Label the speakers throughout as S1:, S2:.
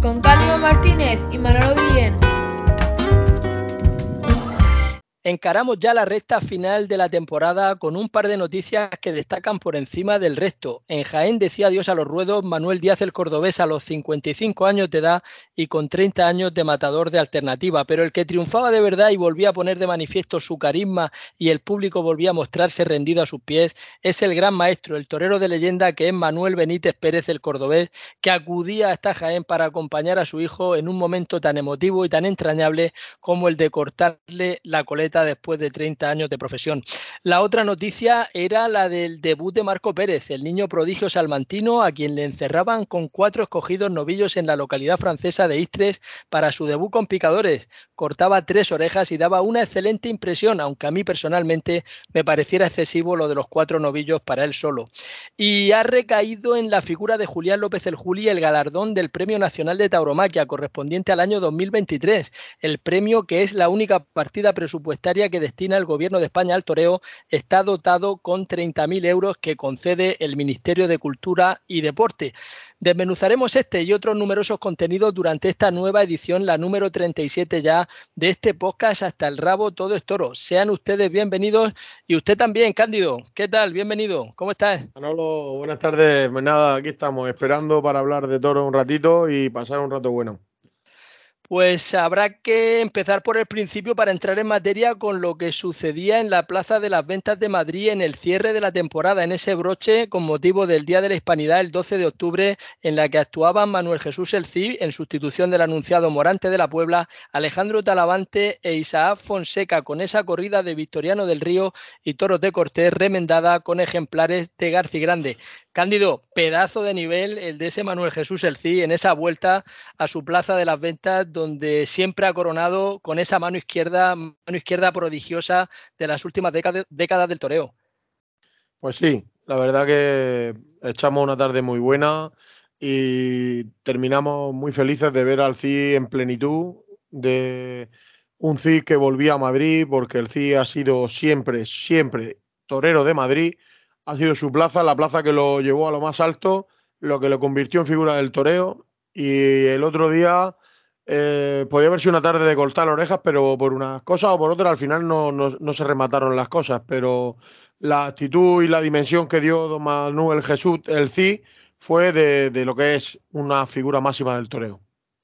S1: con Cándido Martínez y Manolo Guillén.
S2: Encaramos ya la recta final de la temporada con un par de noticias que destacan por encima del resto. En Jaén decía adiós a los ruedos Manuel Díaz el Cordobés a los 55 años de edad y con 30 años de matador de alternativa, pero el que triunfaba de verdad y volvía a poner de manifiesto su carisma y el público volvía a mostrarse rendido a sus pies es el gran maestro, el torero de leyenda que es Manuel Benítez Pérez el Cordobés, que acudía hasta Jaén para acompañar a su hijo en un momento tan emotivo y tan entrañable como el de cortarle la coleta después de 30 años de profesión. La otra noticia era la del debut de Marco Pérez, el niño prodigio salmantino a quien le encerraban con cuatro escogidos novillos en la localidad francesa de Istres para su debut con picadores. Cortaba tres orejas y daba una excelente impresión, aunque a mí personalmente me pareciera excesivo lo de los cuatro novillos para él solo. Y ha recaído en la figura de Julián López el Juli el galardón del Premio Nacional de Tauromaquia correspondiente al año 2023, el premio que es la única partida presupuestaria que destina el Gobierno de España al toreo está dotado con 30.000 euros que concede el Ministerio de Cultura y Deporte. Desmenuzaremos este y otros numerosos contenidos durante esta nueva edición, la número 37 ya de este podcast hasta el rabo todo es toro. Sean ustedes bienvenidos y usted también, Cándido. ¿Qué tal? Bienvenido. ¿Cómo estás?
S3: Buenas tardes. Pues nada, aquí estamos esperando para hablar de toro un ratito y pasar un rato bueno.
S2: Pues habrá que empezar por el principio para entrar en materia con lo que sucedía en la Plaza de las Ventas de Madrid en el cierre de la temporada, en ese broche con motivo del Día de la Hispanidad el 12 de octubre, en la que actuaban Manuel Jesús El Cid en sustitución del anunciado Morante de la Puebla, Alejandro Talavante e Isaac Fonseca con esa corrida de Victoriano del Río y Toros de Cortés remendada con ejemplares de Garci Grande. Cándido, pedazo de nivel el de ese Manuel Jesús El Cid en esa vuelta a su Plaza de las Ventas donde siempre ha coronado con esa mano izquierda, mano izquierda prodigiosa de las últimas décadas, del toreo.
S3: Pues sí, la verdad que echamos una tarde muy buena y terminamos muy felices de ver al CI en plenitud, de un CI que volvía a Madrid, porque el CI ha sido siempre, siempre torero de Madrid, ha sido su plaza, la plaza que lo llevó a lo más alto, lo que lo convirtió en figura del toreo, y el otro día eh, podía haber sido una tarde de cortar orejas, pero por unas cosas o por otras al final no, no, se remataron las cosas. Pero la actitud y la dimensión que dio don Manuel Jesús, el CI, fue de, de lo que es una figura máxima del toreo.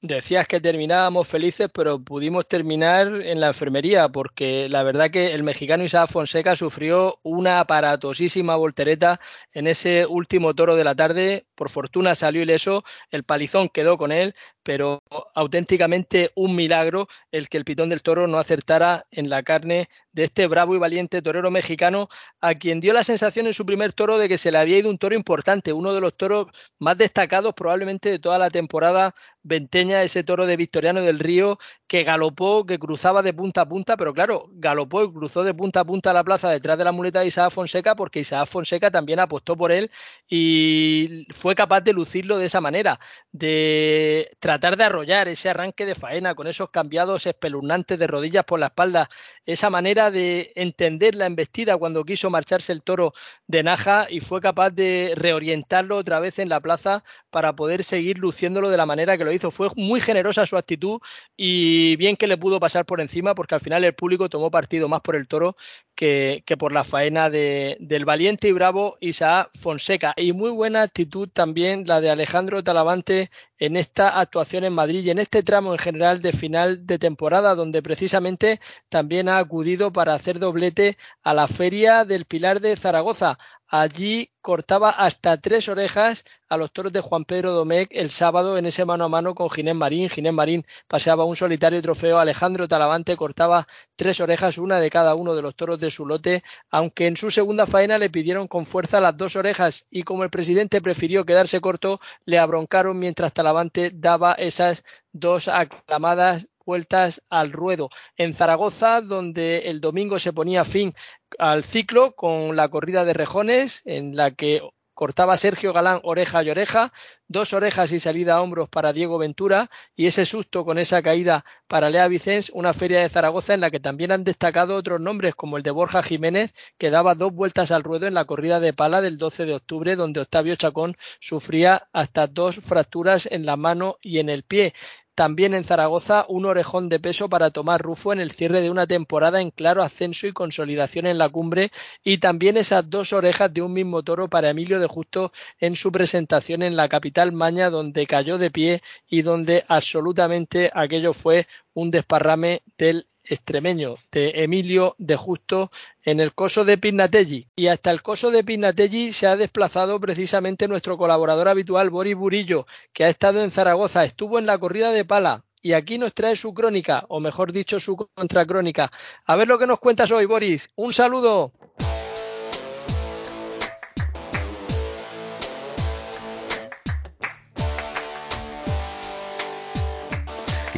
S2: Decías que terminábamos felices, pero pudimos terminar en la enfermería, porque la verdad que el mexicano Isaac Fonseca sufrió una aparatosísima voltereta en ese último toro de la tarde. Por fortuna salió ileso, el palizón quedó con él, pero auténticamente un milagro el que el pitón del toro no acertara en la carne de este bravo y valiente torero mexicano, a quien dio la sensación en su primer toro de que se le había ido un toro importante, uno de los toros más destacados probablemente de toda la temporada venteña, ese toro de Victoriano del Río, que galopó, que cruzaba de punta a punta, pero claro, galopó y cruzó de punta a punta la plaza detrás de la muleta de Isaac Fonseca, porque Isaac Fonseca también apostó por él y fue capaz de lucirlo de esa manera, de tratar de arrollar ese arranque de faena con esos cambiados espeluznantes de rodillas por la espalda, esa manera de entender la embestida cuando quiso marcharse el toro de Naja y fue capaz de reorientarlo otra vez en la plaza para poder seguir luciéndolo de la manera que lo hizo. Fue muy generosa su actitud y bien que le pudo pasar por encima porque al final el público tomó partido más por el toro que, por la faena de, del valiente y bravo Isaac Fonseca. Y muy buena actitud también la de Alejandro Talavante en esta actuación en Madrid y en este tramo en general de final de temporada, donde precisamente también ha acudido para hacer doblete a la Feria del Pilar de Zaragoza. Allí cortaba hasta tres orejas a los toros de Juan Pedro Domecq el sábado en ese mano a mano con Ginés Marín. Ginés Marín paseaba un solitario trofeo. Alejandro Talavante cortaba tres orejas, una de cada uno de los toros de su lote, aunque en su segunda faena le pidieron con fuerza las dos orejas y como el presidente prefirió quedarse corto, le abroncaron mientras Talavante daba esas dos aclamadas vueltas al ruedo. En Zaragoza, donde el domingo se ponía fin al ciclo con la corrida de rejones, en la que cortaba Sergio Galán oreja y oreja, dos orejas y salida a hombros para Diego Ventura y ese susto con esa caída para Lea Vicens, una feria de Zaragoza en la que también han destacado otros nombres como el de Borja Jiménez, que daba dos vueltas al ruedo en la corrida de pala del 12 de octubre, donde Octavio Chacón sufría hasta dos fracturas en la mano y en el pie. También en Zaragoza, un orejón de peso para Tomás Rufo en el cierre de una temporada en claro ascenso y consolidación en la cumbre, y también esas dos orejas de un mismo toro para Emilio de Justo en su presentación en la capital maña, donde cayó de pie y donde absolutamente aquello fue un desparrame del extremeño de Emilio de Justo en el coso de Pignatelli. Y hasta el coso de Pignatelli se ha desplazado precisamente nuestro colaborador habitual, Boris Burillo, que ha estado en Zaragoza, estuvo en la corrida de pala. Y aquí nos trae su crónica, o mejor dicho, su contracrónica. A ver lo que nos cuentas hoy, Boris. Un saludo.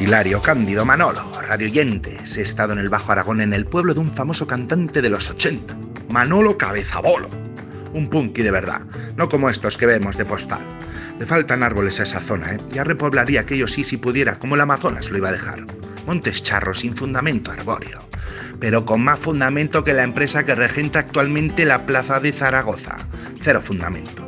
S4: Hilario Cándido Manolo, radioyentes. He estado en el Bajo Aragón en el pueblo de un famoso cantante de los 80, Manolo Cabezabolo. Un punky de verdad, no como estos que vemos de postal. Le faltan árboles a esa zona, ¿eh? Ya repoblaría aquello sí si pudiera, como el Amazonas lo iba a dejar. Montes charros sin fundamento arbóreo, pero con más fundamento que la empresa que regenta actualmente la plaza de Zaragoza. Cero fundamento.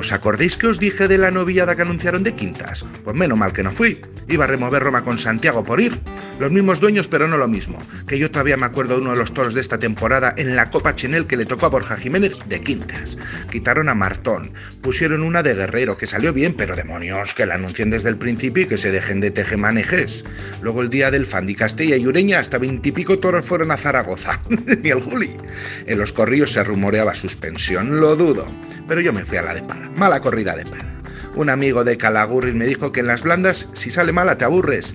S4: ¿Os acordéis que os dije de la novillada que anunciaron de Quintas? Pues menos mal que no fui. Iba a remover Roma con Santiago por ir. Los mismos dueños, pero no lo mismo. Que yo todavía me acuerdo de uno de los toros de esta temporada en la Copa Chenel que le tocó a Borja Jiménez de Quintas. Quitaron a Martón. Pusieron una de Guerrero, que salió bien, pero demonios, que la anuncien desde el principio y que se dejen de tejemanejes. Luego el día del Fandi Castella y Ureña, hasta veintipico toros fueron a Zaragoza. Ni el Juli. En los corrillos se rumoreaba suspensión, lo dudo. Pero yo me fui a la de pala. Mala corrida de perra. Un amigo de Calagurri me dijo que en las blandas, si sale mala, te aburres.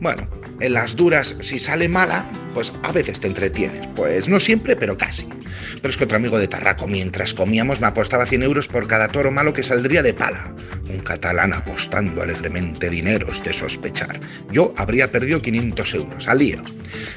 S4: Bueno, en las duras, si sale mala, pues a veces te entretienes. Pues no siempre, pero casi. Pero es que otro amigo de Tarraco, mientras comíamos, me apostaba 100 euros por cada toro malo que saldría de pala. Un catalán apostando alegremente dineros de sospechar. Yo habría perdido 500 euros, al lío.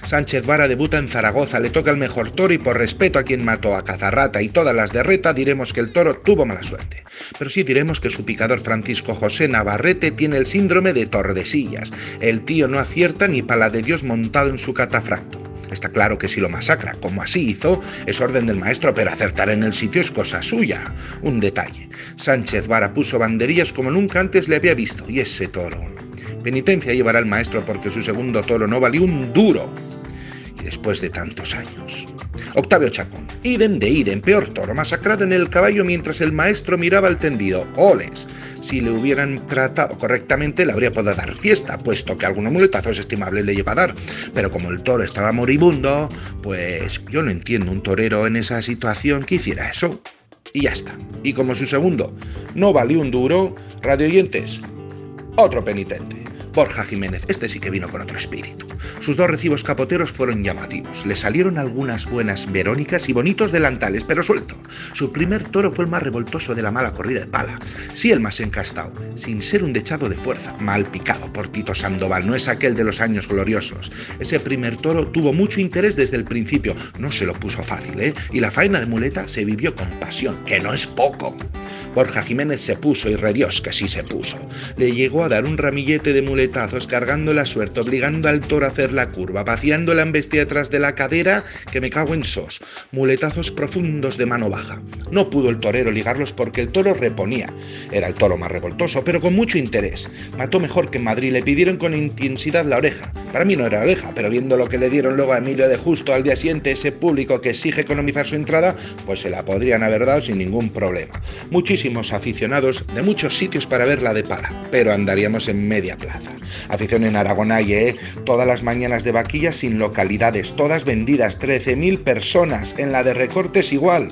S4: Sánchez Vara debuta en Zaragoza, le toca el mejor toro y por respeto a quien mató a Cazarrata y todas las de diremos que el toro tuvo mala suerte. Pero sí diremos que su picador Francisco José Navarrete tiene el síndrome de Tordesillas. El tío no acierta ni pala de Dios montado en su catafracto. Está claro que si lo masacra, como así hizo, es orden del maestro, pero acertar en el sitio es cosa suya. Un detalle. Sánchez Vara puso banderillas como nunca antes le había visto, y ese toro. Penitencia llevará el maestro porque su segundo toro no valió un duro. Y después de tantos años. Octavio Chacón, idem de idem, peor toro, masacrado en el caballo mientras el maestro miraba al tendido. Oles, si le hubieran tratado correctamente le habría podido dar fiesta, puesto que algunos muletazos estimables le lleva a dar. Pero como el toro estaba moribundo, pues yo no entiendo un torero en esa situación que hiciera eso. Y ya está. Y como su segundo no valió un duro, radioyentes, otro penitente. Borja Jiménez, este sí que vino con otro espíritu. Sus dos recibos capoteros fueron llamativos. Le salieron algunas buenas verónicas y bonitos delantales, pero suelto. Su primer toro fue el más revoltoso de la mala corrida de pala. Sí, el más encastado, sin ser un dechado de fuerza. Mal picado por Tito Sandoval, no es aquel de los años gloriosos. Ese primer toro tuvo mucho interés desde el principio. No se lo puso fácil, ¿eh? Y la faena de muleta se vivió con pasión, que no es poco. Borja Jiménez se puso y redios que sí se puso. Le llegó a dar un ramillete de muletazos cargando la suerte, obligando al toro hacer la curva, vaciando la embestia detrás de la cadera, que me cago en sos. Muletazos profundos de mano baja. No pudo el torero ligarlos porque el toro reponía. Era el toro más revoltoso, pero con mucho interés. Mató mejor que en Madrid, le pidieron con intensidad la oreja. Para mí no era oreja, pero viendo lo que le dieron luego a Emilio de Justo al día siguiente, ese público que exige economizar su entrada, pues se la podrían haber dado sin ningún problema. Muchísimo aficionados de muchos sitios para verla de pala, pero andaríamos en media plaza. Afición en Aragón hay, ¿eh? Todas las mañanas de vaquillas sin localidades, todas vendidas, 13.000 personas, en la de recortes igual.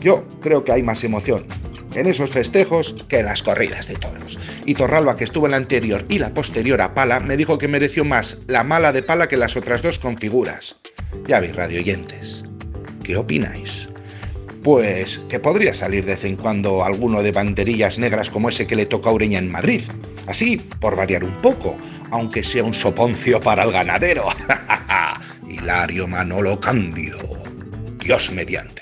S4: Yo creo que hay más emoción en esos festejos que en las corridas de toros. Y Torralba, que estuvo en la anterior y la posterior a pala, me dijo que mereció más la mala de pala que las otras dos con figuras. Ya vi, radio oyentes. ¿Qué opináis? Pues que podría salir de vez en cuando alguno de banderillas negras como ese que le toca a Ureña en Madrid. Así, por variar un poco, aunque sea un soponcio para el ganadero. Hilario Manolo Cándido. Dios mediante.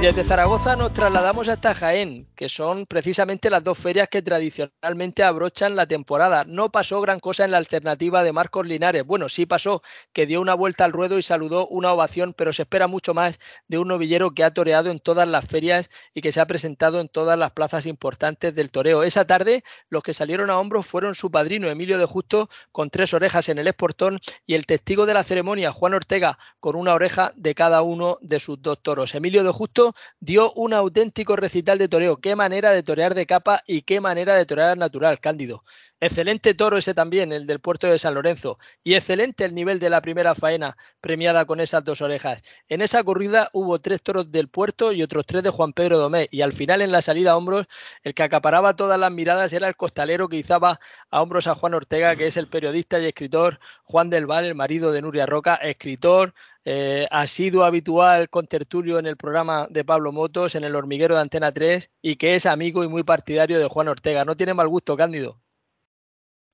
S2: Desde Zaragoza nos trasladamos hasta Jaén, que son precisamente las dos ferias que tradicionalmente abrochan la temporada. No pasó gran cosa en la alternativa de Marcos Linares. Bueno, sí pasó que dio una vuelta al ruedo y saludó una ovación, pero se espera mucho más de un novillero que ha toreado en todas las ferias y que se ha presentado en todas las plazas importantes del toreo. Esa tarde los que salieron a hombros fueron su padrino Emilio de Justo con tres orejas en el esportón y el testigo de la ceremonia Juan Ortega con una oreja de cada uno de sus dos toros. Emilio de Justo dio un auténtico recital de toreo. Qué manera de torear de capa y qué manera de torear natural, Cándido. Excelente toro ese también, el del puerto de San Lorenzo. Y excelente el nivel de la primera faena, premiada con esas dos orejas. En esa corrida hubo tres toros del puerto y otros tres de Juan Pedro Domé. Y al final, en la salida a hombros, el que acaparaba todas las miradas era el costalero que izaba a hombros a Juan Ortega, que es el periodista y escritor Juan del Val, el marido de Nuria Roca, escritor, eh, sido habitual con tertulio en el programa de Pablo Motos, en el hormiguero de Antena 3, y que es amigo y muy partidario de Juan Ortega. No tiene mal gusto, Cándido.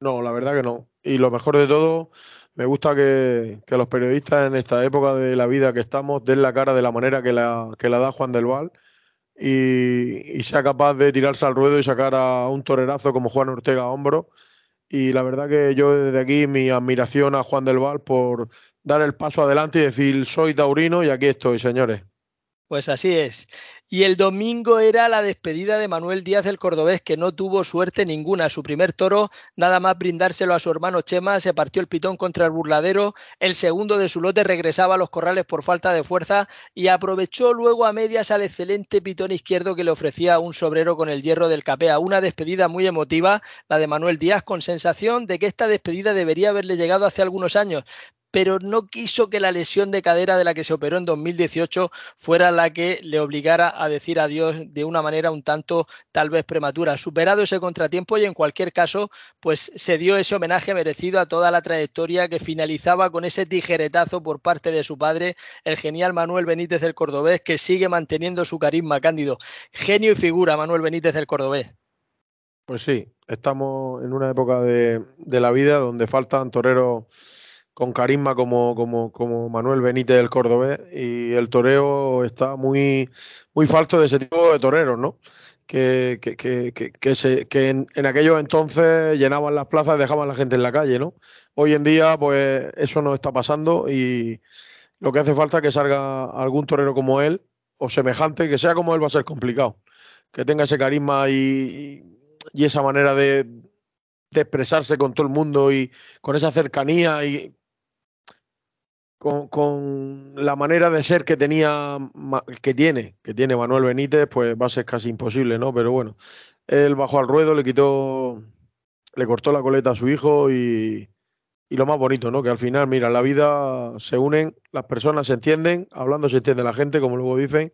S3: No, la verdad que no. Y lo mejor de todo, me gusta que, los periodistas en esta época de la vida que estamos den la cara de la manera que la, que la da Juan del Val y, sea capaz de tirarse al ruedo y sacar a un torerazo como Juan Ortega a hombro. Y la verdad que yo desde aquí mi admiración a Juan del Val por dar el paso adelante y decir soy taurino y aquí estoy, señores.
S2: Pues así es. Y el domingo era la despedida de Manuel Díaz del Cordobés, que no tuvo suerte ninguna. Su primer toro, nada más brindárselo a su hermano Chema, se partió el pitón contra el burladero. El segundo de su lote regresaba a los corrales por falta de fuerza y aprovechó luego a medias al excelente pitón izquierdo que le ofrecía un sobrero con el hierro del capea. Una despedida muy emotiva, la de Manuel Díaz, con sensación de que esta despedida debería haberle llegado hace algunos años, pero no quiso que la lesión de cadera de la que se operó en 2018 fuera la que le obligara a decir adiós de una manera un tanto tal vez prematura. Superado ese contratiempo y en cualquier caso, pues se dio ese homenaje merecido a toda la trayectoria que finalizaba con ese tijeretazo por parte de su padre, el genial Manuel Benítez del Cordobés, que sigue manteniendo su carisma cándido. Genio y figura Manuel Benítez del Cordobés.
S3: Pues sí, estamos en una época de, de la vida donde faltan toreros con carisma como, como, como Manuel Benítez del Cordobés y el toreo está muy, muy falto de ese tipo de toreros, ¿no? Que, que, que, que, se, en, en, aquellos entonces llenaban las plazas y dejaban a la gente en la calle, ¿no? Hoy en día, pues eso no está pasando y lo que hace falta es que salga algún torero como él o semejante, que sea como él va a ser complicado. Que tenga ese carisma y, y esa manera de, de expresarse con todo el mundo y con esa cercanía y con, con, la manera de ser que tenía, que tiene, que tiene Manuel Benítez, pues va a ser casi imposible, ¿no? Pero bueno, él bajó al ruedo, le quitó, le cortó la coleta a su hijo y, y lo más bonito, ¿no? Que al final, mira, la vida se unen, las personas se entienden, hablando se entiende la gente, como luego dicen,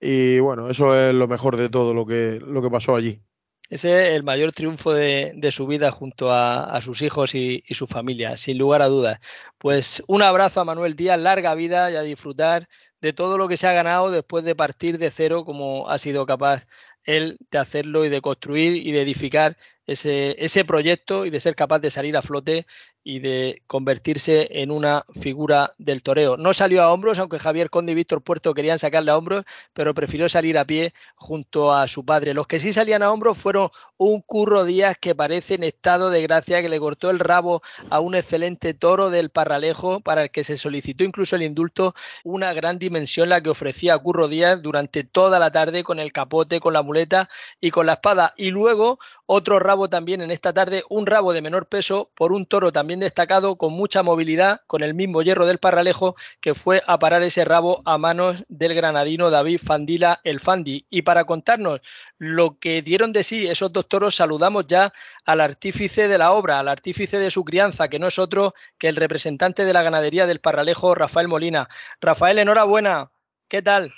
S3: y bueno, eso es lo mejor de todo lo que, lo que pasó allí.
S2: Ese es el mayor triunfo de, de su vida junto a, a sus hijos y, y, su familia, sin lugar a dudas. Pues un abrazo a Manuel Díaz, larga vida y a disfrutar de todo lo que se ha ganado después de partir de cero como ha sido capaz él de hacerlo y de construir y de edificar ese, proyecto y de ser capaz de salir a flote y de convertirse en una figura del toreo. No salió a hombros, aunque Javier Conde y Víctor Puerto querían sacarle a hombros, pero prefirió salir a pie junto a su padre. Los que sí salían a hombros fueron un Curro Díaz que parece en estado de gracia, que le cortó el rabo a un excelente toro del Parralejo, para el que se solicitó incluso el indulto, una gran dimensión la que ofrecía Curro Díaz durante toda la tarde con el capote, con la muleta y con la espada. Y luego otro rabo también en esta tarde, un rabo de menor peso por un toro también destacado con mucha movilidad, con el mismo hierro del Parralejo, que fue a parar ese rabo a manos del granadino David Fandila el Fandi. Y para contarnos lo que dieron de sí esos dos toros, saludamos ya al artífice de la obra, al artífice de su crianza, que no es otro que el representante de la ganadería del Parralejo, Rafael Molina. Rafael, enhorabuena. ¿Qué tal?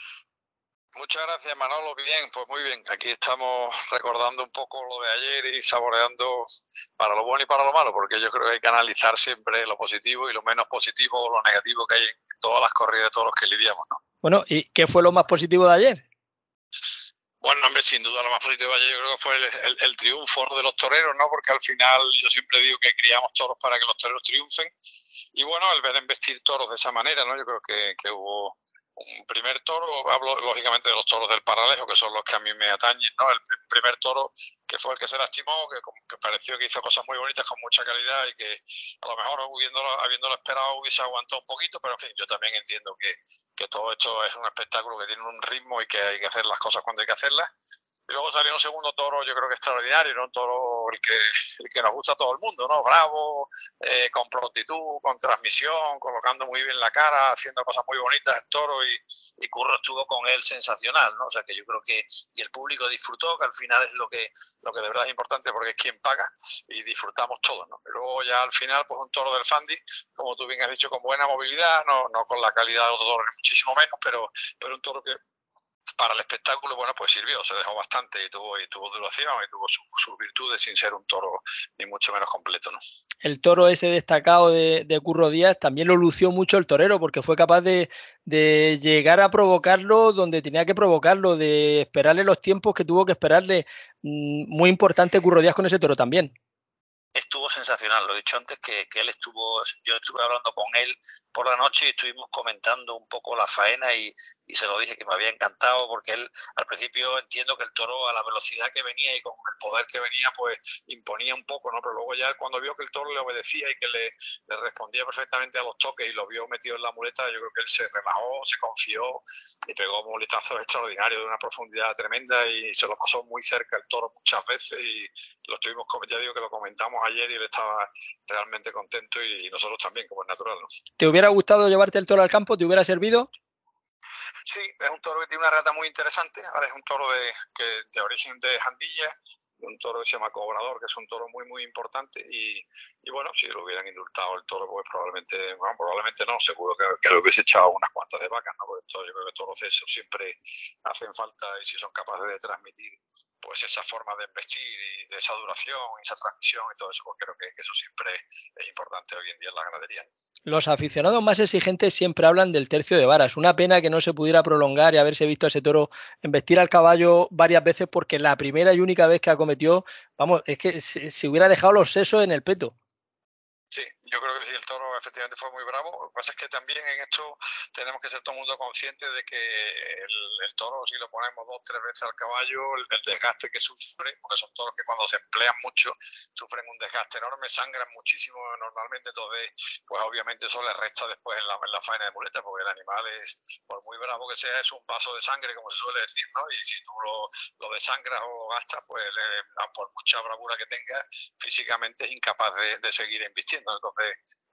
S5: Muchas gracias, Manolo. Bien, pues muy bien. Aquí estamos recordando un poco lo de ayer y saboreando para lo bueno y para lo malo, porque yo creo que hay que analizar siempre lo positivo y lo menos positivo o lo negativo que hay en todas las corridas de todos los que lidiamos. ¿no?
S2: Bueno, ¿y qué fue lo más positivo de ayer?
S5: Bueno, hombre, sin duda lo más positivo de ayer yo creo que fue el, triunfo de los toreros, ¿no? Porque al final yo siempre digo que criamos toros para que los toreros triunfen. Y bueno, el ver investir toros de esa manera, ¿no? Yo creo que, que hubo un primer toro, hablo lógicamente de los toros del paralejo, que son los que a mí me atañen, ¿no? El primer toro que fue el que se lastimó, que, pareció que hizo cosas muy bonitas con mucha calidad y que a lo mejor habiéndolo, habiéndolo esperado hubiese aguantado un poquito, pero en fin, yo también entiendo que, que todo esto es un espectáculo que tiene un ritmo y que hay que hacer las cosas cuando hay que hacerlas y luego salió un segundo toro, yo creo que extraordinario, ¿no? Un toro el que, el que nos gusta a todo el mundo, ¿no? Bravo, eh, con prontitud, con transmisión, colocando muy bien la cara, haciendo cosas muy bonitas el toro y, y Curro estuvo con él sensacional, ¿no? O sea que yo creo que y el público disfrutó, que al final es lo que, lo que de verdad es importante porque es quien paga y disfrutamos todos, ¿no? Y luego ya al final, pues un toro del Fandi, como tú bien has dicho, con buena movilidad, no, no con la calidad de otros toros, muchísimo menos, pero, pero un toro que para el espectáculo, bueno, pues sirvió, se dejó bastante y tuvo, y tuvo duración y tuvo sus virtudes sin ser un toro ni mucho menos completo, ¿no?
S2: El toro ese destacado de, Curro Díaz también lo lució mucho el torero porque fue capaz de, de, llegar a provocarlo donde tenía que provocarlo, de esperarle los tiempos que tuvo que esperarle. Mm, muy importante Curro Díaz con ese toro también
S5: estuvo sensacional. Lo he dicho antes que, que, él estuvo, yo estuve hablando con él por la noche y estuvimos comentando un poco la faena y, y, se lo dije que me había encantado porque él al principio entiendo que el toro a la velocidad que venía y con el poder que venía pues imponía un poco, ¿no? Pero luego ya cuando vio que el toro le obedecía y que le, respondía perfectamente a los toques y lo vio metido en la muleta, yo creo que él se relajó, se confió y pegó muletazos extraordinarios de una profundidad tremenda y se lo pasó muy cerca el toro muchas veces y lo estuvimos, ya digo que lo comentamos ayer y él estaba realmente contento y nosotros también, como es natural. ¿no?
S2: ¿Te hubiera gustado llevarte el toro al campo? ¿Te hubiera servido?
S5: Sí, es un toro que tiene una rata muy interesante. Ahora es un toro de, que, de origen de Jandilla, un toro que se llama Cobrador, que es un toro muy, muy importante. Y, y bueno, si lo hubieran indultado el toro, pues probablemente, bueno, probablemente no, seguro que, que, le hubiese echado unas cuantas de vacas, ¿no? Porque todo, yo creo que todos los esos siempre hacen falta y si son capaces de transmitir pues esa forma de investir y de esa duración, esa transmisión y todo eso, pues creo que, que, eso siempre es importante hoy en día en la ganadería.
S2: Los aficionados más exigentes siempre hablan del tercio de varas. Una pena que no se pudiera prolongar y haberse visto a ese toro investir al caballo varias veces porque la primera y única vez que ha cometió, vamos, es que se, se hubiera dejado los sesos en el peto.
S5: Yo creo que sí, el toro efectivamente fue muy bravo. Lo que pasa es que también en esto tenemos que ser todo el mundo consciente de que el, toro, si lo ponemos dos, tres veces al caballo, el, desgaste que sufre, porque son toros que cuando se emplean mucho sufren un desgaste enorme, sangran muchísimo normalmente, entonces, pues obviamente eso le resta después en la, en la faena de muleta, porque el animal es, por muy bravo que sea, es un vaso de sangre, como se suele decir, ¿no? Y si tú lo, desangras o gastas, pues por mucha bravura que tenga, físicamente es incapaz de, de seguir invistiendo. Entonces,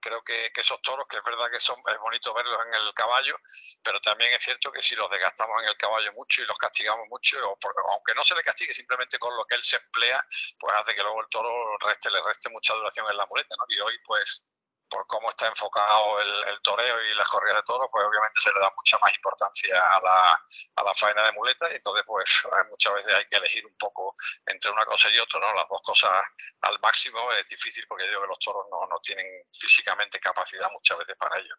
S5: creo que, esos toros, que es verdad que son, es bonito verlos en el caballo, pero también es cierto que si los desgastamos en el caballo mucho y los castigamos mucho, o aunque no se le castigue, simplemente con lo que él se emplea, pues hace que luego el toro reste, le reste mucha duración en la muleta, ¿no? Y hoy, pues, por cómo está enfocado el, toreo y las corridas de toros, pues obviamente se le da mucha más importancia a la, a la faena de muleta y entonces pues muchas veces hay que elegir un poco entre una cosa y otra, ¿no? Las dos cosas al máximo es difícil porque digo que los toros no, no tienen físicamente capacidad muchas veces para ello.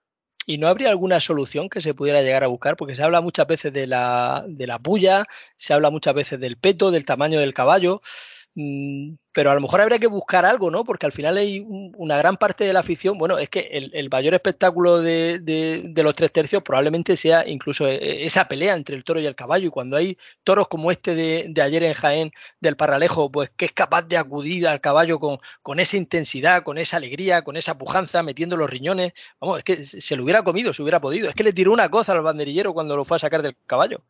S2: ¿Y no habría alguna solución que se pudiera llegar a buscar? Porque se habla muchas veces de la, de la puya, se habla muchas veces del peto, del tamaño del caballo. Mm, pero a lo mejor habría que buscar algo, ¿no? Porque al final hay una gran parte de la afición, bueno, es que el, mayor espectáculo de, los tres tercios probablemente sea incluso eh, esa pelea entre el toro y el caballo. Y cuando hay toros como este de, ayer en Jaén del Parralejo, pues que es capaz de acudir al caballo con, con, esa intensidad, con esa alegría, con esa pujanza, metiendo los riñones, vamos, es que se lo hubiera comido, se hubiera podido. Es que le tiró una cosa al banderillero cuando lo fue a sacar del caballo.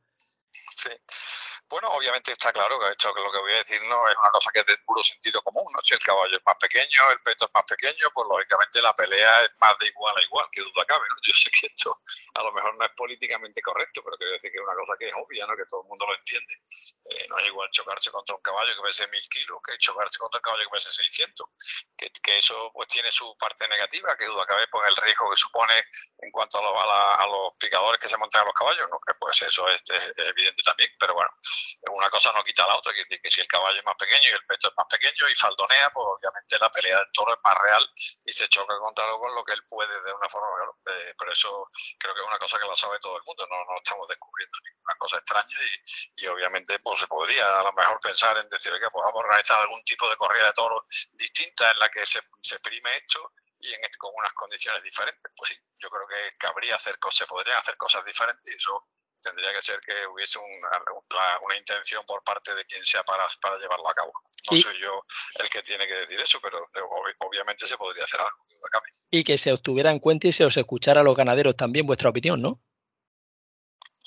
S5: Bueno, obviamente está claro que esto que lo que voy a decir no es una cosa que es de puro sentido común, ¿no? Si el caballo es más pequeño, el peto es más pequeño, pues lógicamente la pelea es más de igual a igual, que duda cabe, ¿no? Yo sé que esto a lo mejor no es políticamente correcto, pero quiero decir que es una cosa que es obvia, ¿no? Que todo el mundo lo entiende. Eh, no es igual chocarse contra un caballo que pese mil kilos que chocarse contra un caballo que pese 600. Que, que, eso pues tiene su parte negativa, que duda cabe, pues el riesgo que supone en cuanto a, los, a, los picadores que se montan a los caballos, ¿no? Que pues eso es evidente también, pero bueno una cosa no quita la otra, que decir que si el caballo es más pequeño y el pecho es más pequeño y faldonea, pues obviamente la pelea del toro es más real y se choca contra algo con lo que él puede de una forma eh, pero eso creo que es una cosa que lo sabe todo el mundo, no, no estamos descubriendo ninguna cosa extraña y, y, obviamente pues se podría a lo mejor pensar en decir que pues vamos a realizar algún tipo de corrida de toros distinta en la que se, se prime esto y en, con unas condiciones diferentes. Pues sí, yo creo que cabría hacer cosas, se podrían hacer cosas diferentes y eso tendría que ser que hubiese una, intención por parte de quien sea para, para llevarlo a cabo. No soy yo el que tiene que decir eso, pero obviamente se podría hacer algo.
S2: Y que se os tuviera en cuenta y se os escuchara a los ganaderos también, vuestra opinión, ¿no?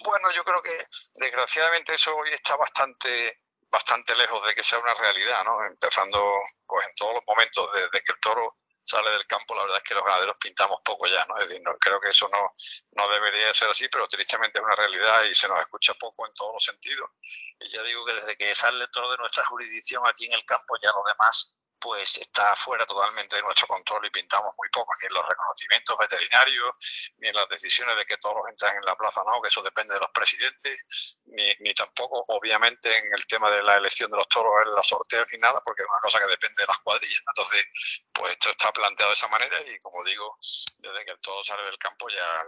S5: Bueno, yo creo que desgraciadamente eso hoy está bastante bastante lejos de que sea una realidad, ¿no? Empezando pues en todos los momentos desde que el toro sale del campo, la verdad es que los ganaderos pintamos poco ya, ¿no? Es decir, no, creo que eso no, no debería ser así, pero tristemente es una realidad y se nos escucha poco en todos los sentidos. Y ya digo que desde que sale el de nuestra jurisdicción aquí en el campo, ya lo demás pues está fuera totalmente de nuestro control y pintamos muy poco, ni en los reconocimientos veterinarios, ni en las decisiones de que todos entran en la plaza no, que eso depende de los presidentes, ni, ni tampoco, obviamente, en el tema de la elección de los toros en la sorteo ni nada, porque es una cosa que depende de las cuadrillas. Entonces, pues esto está planteado de esa manera y, como digo, desde que el toro sale del campo ya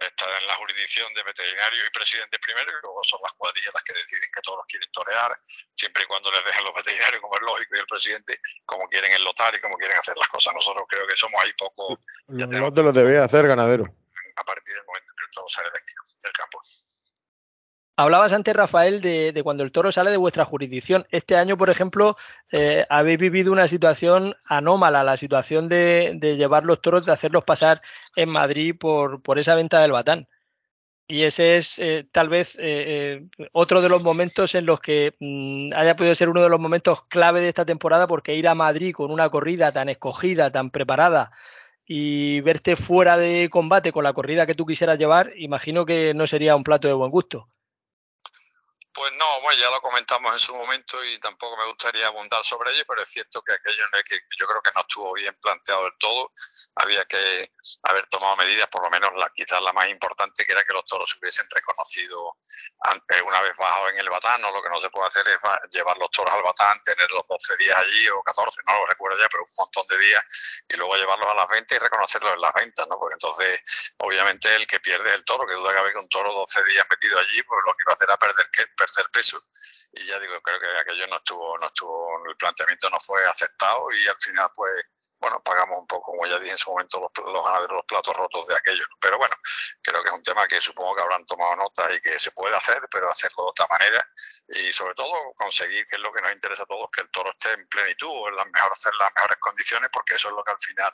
S5: está en la jurisdicción de veterinarios y presidentes primero y luego son las cuadrillas las que deciden que todos quieren torear, siempre y cuando les dejen los veterinarios, como es lógico, y el presidente como quieren el lotar y como quieren hacer las cosas. Nosotros creo que somos ahí poco...
S3: No te lo debe hacer ganadero.
S5: A partir del momento que el toro sale de aquí, del campo.
S2: Hablabas antes, Rafael, de, cuando el toro sale de vuestra jurisdicción. Este año, por ejemplo, eh, habéis vivido una situación anómala, la situación de, de, llevar los toros, de hacerlos pasar en Madrid por, por esa venta del batán. Y ese es eh, tal vez eh, eh, otro de los momentos en los que mm, haya podido ser uno de los momentos clave de esta temporada, porque ir a Madrid con una corrida tan escogida, tan preparada y verte fuera de combate con la corrida que tú quisieras llevar, imagino que no sería un plato de buen gusto.
S5: Pues no, bueno, ya lo comentamos en su momento y tampoco me gustaría abundar sobre ello, pero es cierto que aquello no es que yo creo que no estuvo bien planteado del todo. Había que haber tomado medidas, por lo menos la, quizás la más importante, que era que los toros hubiesen reconocido una vez bajado en el batán. ¿no? Lo que no se puede hacer es llevar los toros al batán, tener los 12 días allí o 14, no lo recuerdo ya, pero un montón de días y luego llevarlos a las ventas y reconocerlos en las ventas, ¿no? Porque entonces, obviamente, el que pierde el toro, que duda cabe que un toro 12 días metido allí, pues lo que iba a hacer era perder que tercer peso. Y ya digo, creo que aquello no estuvo, no estuvo, el planteamiento no fue aceptado y al final, pues, bueno, pagamos un poco, como ya dije en su momento, los, los ganaderos los platos rotos de aquello. Pero bueno, creo que es un tema que supongo que habrán tomado nota y que se puede hacer, pero hacerlo de otra manera y sobre todo conseguir, que es lo que nos interesa a todos, que el toro esté en plenitud o en las mejores, en las mejores condiciones, porque eso es lo que al final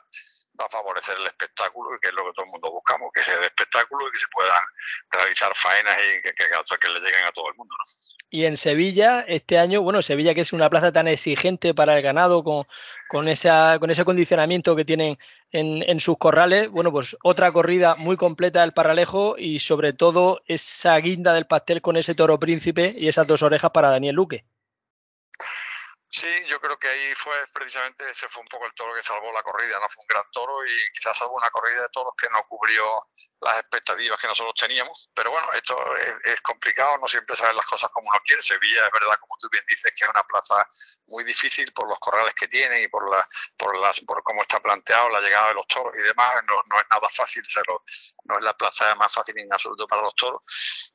S5: va a favorecer el espectáculo y que es lo que todo el mundo buscamos, que sea de espectáculo y que se puedan realizar faenas y que, que, que le lleguen a todo el mundo.
S2: Y en Sevilla, este año, bueno, Sevilla que es una plaza tan exigente para el ganado, con, con, esa, con ese condicionamiento que tienen en, en, sus corrales, bueno, pues otra corrida muy completa del Paralejo y sobre todo esa guinda del pastel con ese toro príncipe y esas dos orejas para Daniel Luque.
S5: Sí, yo creo que ahí fue precisamente, ese fue un poco el toro que salvó la corrida, no fue un gran toro y quizás salvó una corrida de toros que no cubrió las expectativas que nosotros teníamos. Pero bueno, esto es, complicado, no siempre saben las cosas como uno quiere. Sevilla es verdad, como tú bien dices, que es una plaza muy difícil por los corrales que tiene y por la, por las, por cómo está planteado la llegada de los toros y demás. No, no es nada fácil, no es la plaza más fácil en absoluto para los toros.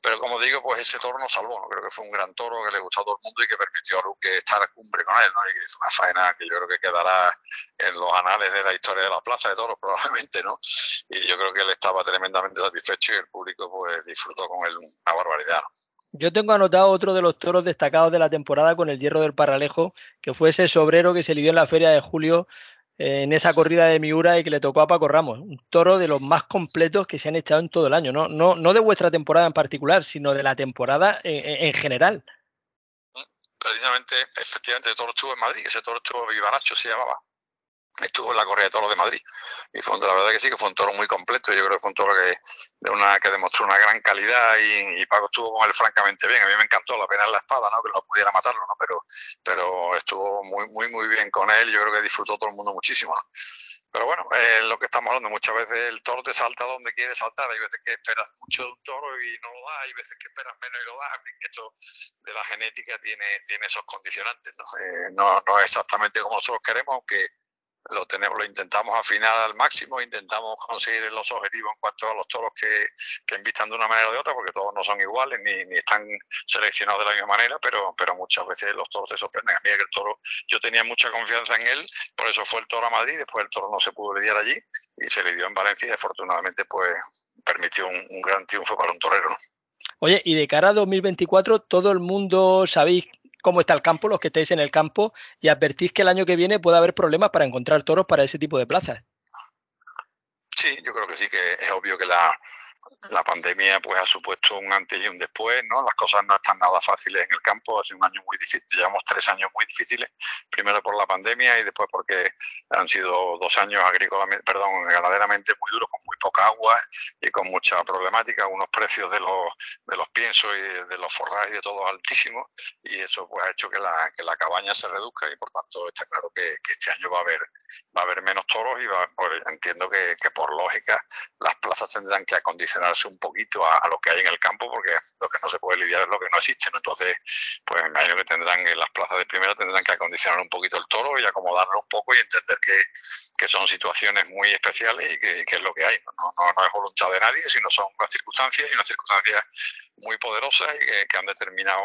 S5: Pero como digo, pues ese toro nos salvó. ¿no? Creo que fue un gran toro que le gustó a todo el mundo y que permitió a Luque estar a cumbre con él, ¿no? Y que hizo una faena que yo creo que quedará en los anales de la historia de la Plaza de Toros, probablemente, ¿no? Y yo creo que él estaba tremendamente satisfecho y el público pues disfrutó con él una barbaridad.
S2: Yo tengo anotado otro de los toros destacados de la temporada con el hierro del Paralejo, que fue ese sobrero que se lidió en la feria de julio en esa corrida de Miura y que le tocó a Paco Ramos. Un toro de los más completos que se han echado en todo el año. No, no, no de vuestra temporada en particular, sino de la temporada en, general.
S5: Precisamente, efectivamente, el toro estuvo en Madrid. Ese toro estuvo Vivaracho, se llamaba estuvo en la correa de toros de Madrid. Y fue, la verdad que sí, que fue un toro muy completo. Yo creo que fue un toro que, de una, que demostró una gran calidad y, Paco estuvo con él francamente bien. A mí me encantó la pena en la espada, ¿no? que no pudiera matarlo, ¿no? pero, pero estuvo muy, muy, muy bien con él. Yo creo que disfrutó todo el mundo muchísimo. Pero bueno, lo que estamos hablando. Muchas veces el toro te salta donde quiere saltar. Hay veces que esperas mucho de un toro y no lo da. Hay veces que esperas menos y lo da. esto de la genética tiene, tiene esos condicionantes. ¿no? Eh, no, no es exactamente como nosotros queremos, aunque lo tenemos, lo intentamos afinar al máximo, intentamos conseguir los objetivos en cuanto a los toros que, que invitan de una manera o de otra, porque todos no son iguales ni, ni, están seleccionados de la misma manera, pero, pero muchas veces los toros te sorprenden. A mí que el toro, yo tenía mucha confianza en él, por eso fue el toro a Madrid, después el toro no se pudo lidiar allí y se le dio en Valencia y afortunadamente pues permitió un, gran triunfo para un torero.
S2: Oye, y de cara a 2024, todo el mundo sabéis cómo está el campo, los que estéis en el campo, y advertís que el año que viene puede haber problemas para encontrar toros para ese tipo de plazas.
S5: Sí, yo creo que sí, que es obvio que la, la pandemia pues ha supuesto un antes y un después, ¿no? Las cosas no están nada fáciles en el campo, ha sido un año muy difícil, llevamos tres años muy difíciles, primero por la pandemia y después porque han sido dos años agrícolamente, perdón, ganaderamente muy duros, con muy poca agua y con mucha problemática, unos precios de los, de los piensos y de los forrajes y de todo altísimos y eso pues ha hecho que la, que la cabaña se reduzca y por tanto está claro que, este año va a haber va a haber menos toros y va, pues, entiendo que, que por lógica las plazas tendrán que acondicionar un poquito a, lo que hay en el campo, porque lo que no se puede lidiar es lo que no existe. Entonces, pues me imagino que tendrán en las plazas de primera tendrán que acondicionar un poquito el toro y acomodarlo un poco y entender que, que son situaciones muy especiales y que, es lo que hay. ¿no? No, no, es voluntad de nadie, sino son unas circunstancias y unas circunstancias muy poderosas y que, han determinado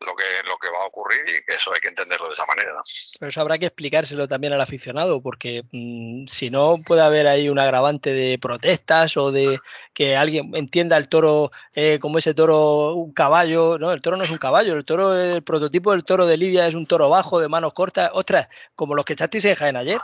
S5: lo que, lo que va a ocurrir y que eso hay que entenderlo de esa manera.
S2: Pero eso habrá que explicárselo también al aficionado, porque mm, si no puede haber ahí un agravante de protestas o de que alguien entienda el toro eh, como ese toro, un caballo. No, el toro no es un caballo, el toro, el prototipo del toro de Lidia es un toro bajo, de manos cortas. Ostras, como los que echasteis en Jaén ayer.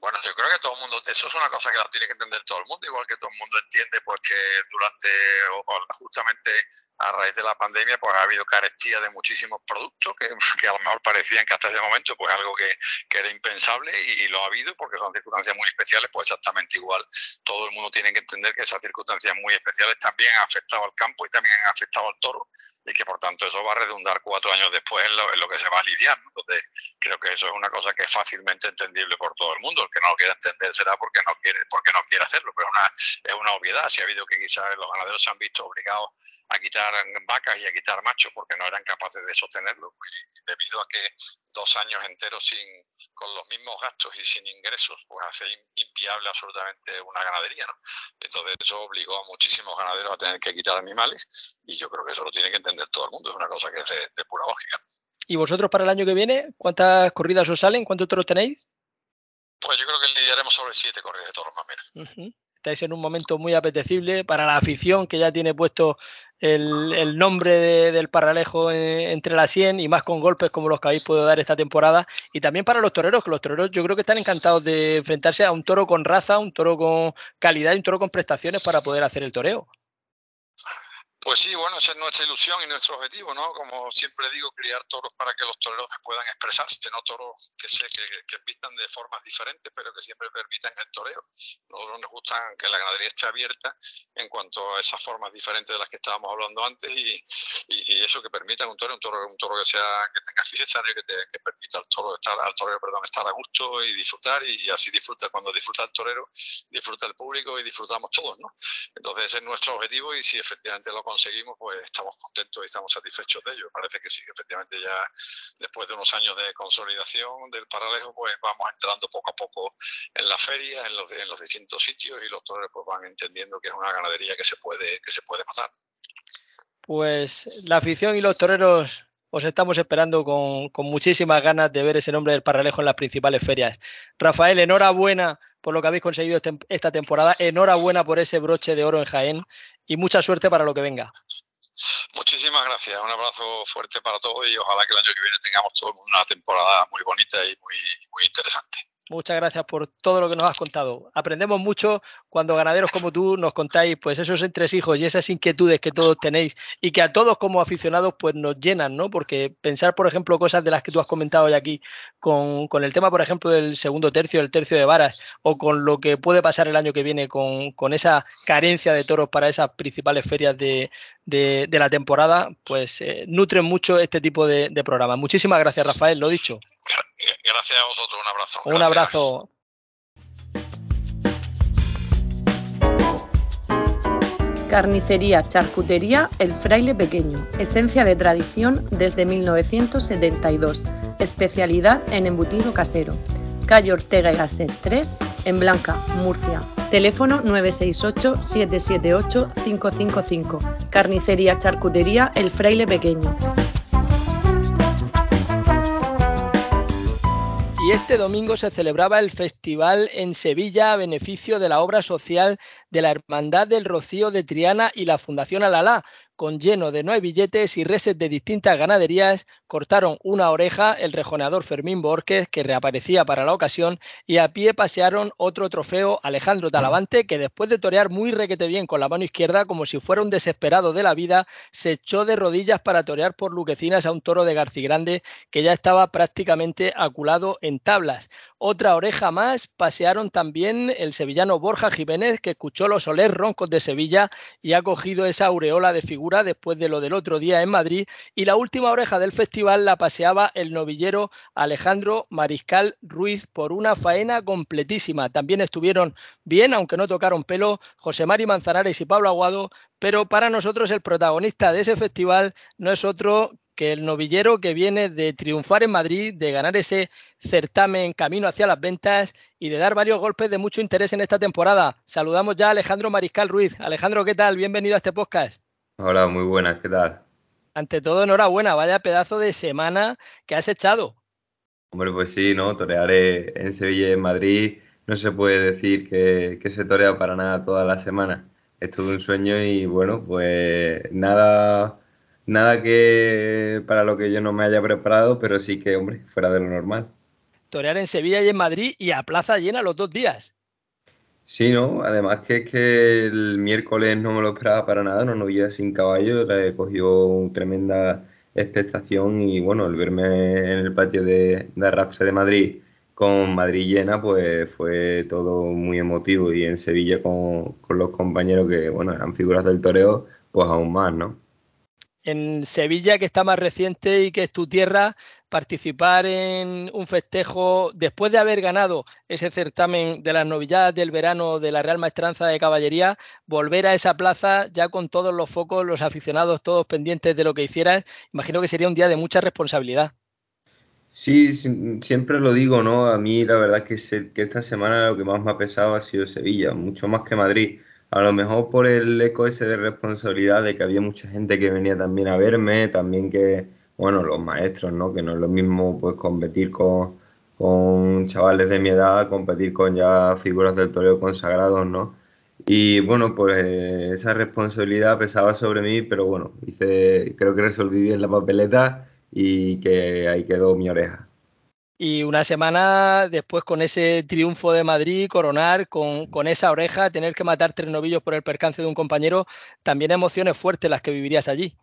S5: Bueno, creo que todo el mundo, eso es una cosa que la tiene que entender todo el mundo, igual que todo el mundo entiende pues que durante, o, justamente a raíz de la pandemia, pues ha habido carestía de muchísimos productos que, que, a lo mejor parecían que hasta ese momento pues algo que, que era impensable y, lo ha habido porque son circunstancias muy especiales, pues exactamente igual. Todo el mundo tiene que entender que esas circunstancias muy especiales también han afectado al campo y también han afectado al toro y que por tanto eso va a redundar cuatro años después en lo, en lo que se va a lidiar. Entonces, creo que eso es una cosa que es fácilmente entendible por todo el mundo que no lo entender será porque no quiere, porque no quiere hacerlo, pero una, es una obviedad. Si ha habido que quizás los ganaderos se han visto obligados a quitar vacas y a quitar machos porque no eran capaces de sostenerlo, debido a que dos años enteros sin, con los mismos gastos y sin ingresos, pues hace inviable absolutamente una ganadería, ¿no? Entonces eso obligó a muchísimos ganaderos a tener que quitar animales y yo creo que eso lo tiene que entender todo el mundo, es una cosa que es de, de pura lógica.
S2: ¿Y vosotros para el año que viene, cuántas corridas os salen? ¿Cuántos toros tenéis?
S5: Pues yo creo que lidiaremos sobre siete corridas de toros más o
S2: menos. Estáis en un momento muy apetecible para la afición que ya tiene puesto el, nombre del Parralejo entre la 100 y más con golpes como los que habéis podido dar esta temporada. Y también para los toreros, que los toreros yo creo que están encantados de enfrentarse a un toro con raza, un toro con calidad y un toro con prestaciones para poder hacer el toreo.
S5: Pues sí, bueno, esa es nuestra ilusión y nuestro objetivo, ¿no? Como siempre digo, criar toros para que los toreros puedan expresarse, no toros que sé que, que, vistan de formas diferentes, pero que siempre permitan el toreo. Nosotros nos gusta que la ganadería esté abierta en cuanto a esas formas diferentes de las que estábamos hablando antes y, y, eso que permita un toro, un toro, un toro que sea que tenga fiesta y que, que permita al toro estar, al torero, perdón, estar a gusto y disfrutar y, así disfruta cuando disfruta el torero, disfruta el público y disfrutamos todos, ¿no? Entonces ese es nuestro objetivo y si efectivamente lo conseguimos, pues estamos contentos y estamos satisfechos de ello. Parece que sí, efectivamente ya después de unos años de consolidación del paralejo, pues vamos entrando poco a poco en la feria, en los, en los distintos sitios y los toreros pues van entendiendo que es una ganadería que se puede, que se puede matar.
S2: Pues la afición y los toreros os estamos esperando con, muchísimas ganas de ver ese nombre del Paralejo en las principales ferias. Rafael, enhorabuena por lo que habéis conseguido este, esta temporada, enhorabuena por ese broche de oro en Jaén y mucha suerte para lo que venga.
S5: Muchísimas gracias, un abrazo fuerte para todos y ojalá que el año que viene tengamos todos una temporada muy bonita y muy interesante.
S2: Muchas gracias por todo lo que nos has contado. Aprendemos mucho cuando ganaderos como tú nos contáis pues esos entresijos y esas inquietudes que todos tenéis y que a todos como aficionados pues nos llenan, ¿no? Porque pensar, por ejemplo, cosas de las que tú has comentado hoy aquí con, el tema, por ejemplo, del segundo tercio, el tercio de varas o con lo que puede pasar el año que viene con, esa carencia de toros para esas principales ferias de, la temporada, pues eh, nutren mucho este tipo de, de programas. Muchísimas gracias, Rafael, lo dicho.
S5: Gracias a vosotros, un abrazo.
S2: Un abrazo.
S6: Carnicería, charcutería El Fraile Pequeño, esencia de tradición desde 1972, especialidad en embutido casero. Calle Ortega y Gasset 3, en Blanca, Murcia. Teléfono 968-778-555. Carnicería, charcutería El Fraile Pequeño.
S2: Y este domingo se celebraba el festival en Sevilla a beneficio de la obra social de la Hermandad del Rocío de Triana y la Fundación Alalá, con lleno de nueve billetes y reses de distintas ganaderías, cortaron una oreja el rejoneador Fermín Borges, que reaparecía para la ocasión, y a pie pasearon otro trofeo Alejandro Talavante, que después de torear muy requete bien con la mano izquierda, como si fuera un desesperado de la vida, se echó de rodillas para torear por Luquecinas a un toro de Garcigrande que ya estaba prácticamente aculado en tablas. Otra oreja más pasearon también el sevillano Borja Jiménez, que escuchó los soler roncos de Sevilla y ha cogido esa aureola de figura después de lo del otro día en Madrid y la última oreja del festival la paseaba el novillero Alejandro Mariscal Ruiz por una faena completísima. También estuvieron bien, aunque no tocaron pelo, José Mari Manzanares y Pablo Aguado, pero para nosotros el protagonista de ese festival no es otro que el novillero que viene de triunfar en Madrid, de ganar ese certamen camino hacia las ventas y de dar varios golpes de mucho interés en esta temporada. Saludamos ya a Alejandro Mariscal Ruiz. Alejandro, ¿qué tal? Bienvenido a este podcast.
S7: Hola, muy buenas, ¿qué tal?
S2: Ante todo, enhorabuena, vaya pedazo de semana que has echado.
S7: Hombre, pues sí, ¿no? Torear en Sevilla y en Madrid no se puede decir que, se torea para nada toda la semana. Es todo un sueño y bueno, pues nada, nada que para lo que yo no me haya preparado, pero sí que, hombre, fuera de lo normal.
S2: Torear en Sevilla y en Madrid y a plaza llena los dos días.
S7: Sí, ¿no? Además que es que el miércoles no me lo esperaba para nada, no novilla sin caballo, le cogió tremenda expectación y bueno, el verme en el patio de, de Arrastre de Madrid con Madrid llena, pues fue todo muy emotivo y en Sevilla con, con los compañeros que, bueno, eran figuras del toreo, pues aún más, ¿no?
S2: En Sevilla, que está más reciente y que es tu tierra, participar en un festejo después de haber ganado ese certamen de las novilladas del verano de la Real Maestranza de Caballería, volver a esa plaza ya con todos los focos, los aficionados todos pendientes de lo que hicieras, imagino que sería un día de mucha responsabilidad.
S7: Sí, siempre lo digo, ¿no? A mí la verdad que, que esta semana lo que más me ha pesado ha sido Sevilla, mucho más que Madrid a lo mejor por el eco ese de responsabilidad de que había mucha gente que venía también a verme, también que, bueno, los maestros, ¿no? Que no es lo mismo pues competir con, con chavales de mi edad, competir con ya figuras del toreo consagrados, ¿no? Y bueno, pues esa responsabilidad pesaba sobre mí, pero bueno, hice, creo que resolví bien la papeleta y que ahí quedó mi oreja
S2: y una semana después con ese triunfo de Madrid, coronar con, esa oreja, tener que matar tres novillos por el percance de un compañero, también emociones fuertes las que vivirías allí.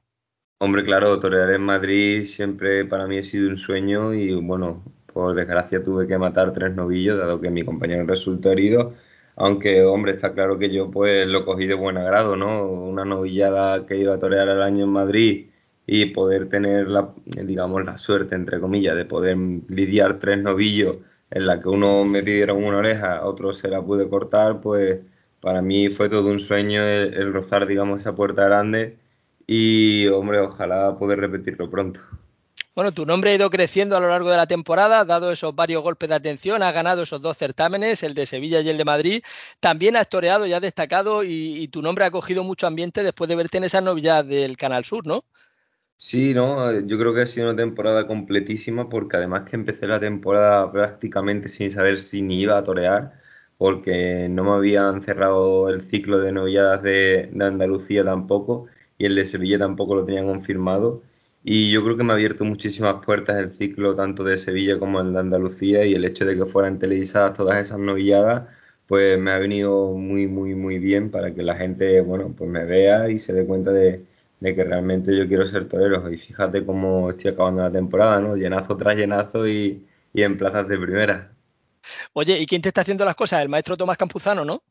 S7: Hombre, claro, torear en Madrid siempre para mí ha sido un sueño y bueno, por desgracia tuve que matar tres novillos, dado que mi compañero resultó herido, aunque hombre, está claro que yo pues lo cogí de buen agrado, ¿no? Una novillada que iba a torear el año en Madrid y poder tener la, digamos, la suerte, entre comillas, de poder lidiar tres novillos en la que uno me pidieron una oreja, otro se la pude cortar, pues para mí fue todo un sueño el, rozar, digamos, esa puerta grande y, hombre, ojalá poder repetirlo pronto.
S2: Bueno, tu nombre ha ido creciendo a lo largo de la temporada, dado esos varios golpes de atención, has ganado esos dos certámenes, el de Sevilla y el de Madrid. También has toreado y has destacado y, y tu nombre ha cogido mucho ambiente después de verte en esas novillas del Canal Sur, ¿no?
S7: Sí, no, yo creo que ha sido una temporada completísima porque además que empecé la temporada prácticamente sin saber si ni iba a torear, porque no me habían cerrado el ciclo de novilladas de, Andalucía tampoco, y el de Sevilla tampoco lo tenía confirmado. Y yo creo que me ha abierto muchísimas puertas el ciclo tanto de Sevilla como el de Andalucía y el hecho de que fueran televisadas todas esas novilladas, pues me ha venido muy, muy, muy bien para que la gente, bueno, pues me vea y se dé cuenta de, que realmente yo quiero ser torero. Y fíjate cómo estoy acabando la temporada, ¿no? Llenazo tras llenazo y, y en plazas de primera.
S2: Oye, ¿y quién te está haciendo las cosas? El maestro Tomás Campuzano, ¿no?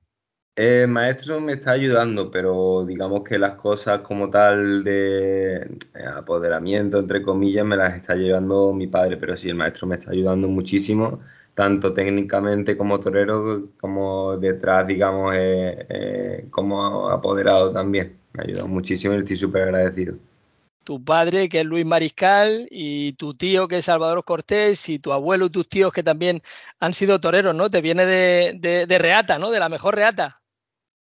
S7: El maestro me está ayudando, pero digamos que las cosas como tal de apoderamiento, entre comillas, me las está llevando mi padre, pero sí, el maestro me está ayudando muchísimo, tanto técnicamente como torero, como detrás, digamos, eh, eh, como apoderado también. Me ha ayudado muchísimo y estoy súper agradecido
S2: tu padre, que es Luis Mariscal, y tu tío, que es Salvador Cortés, y tu abuelo y tus tíos, que también han sido toreros, ¿no? Te viene de, de, Reata, ¿no? De la mejor Reata.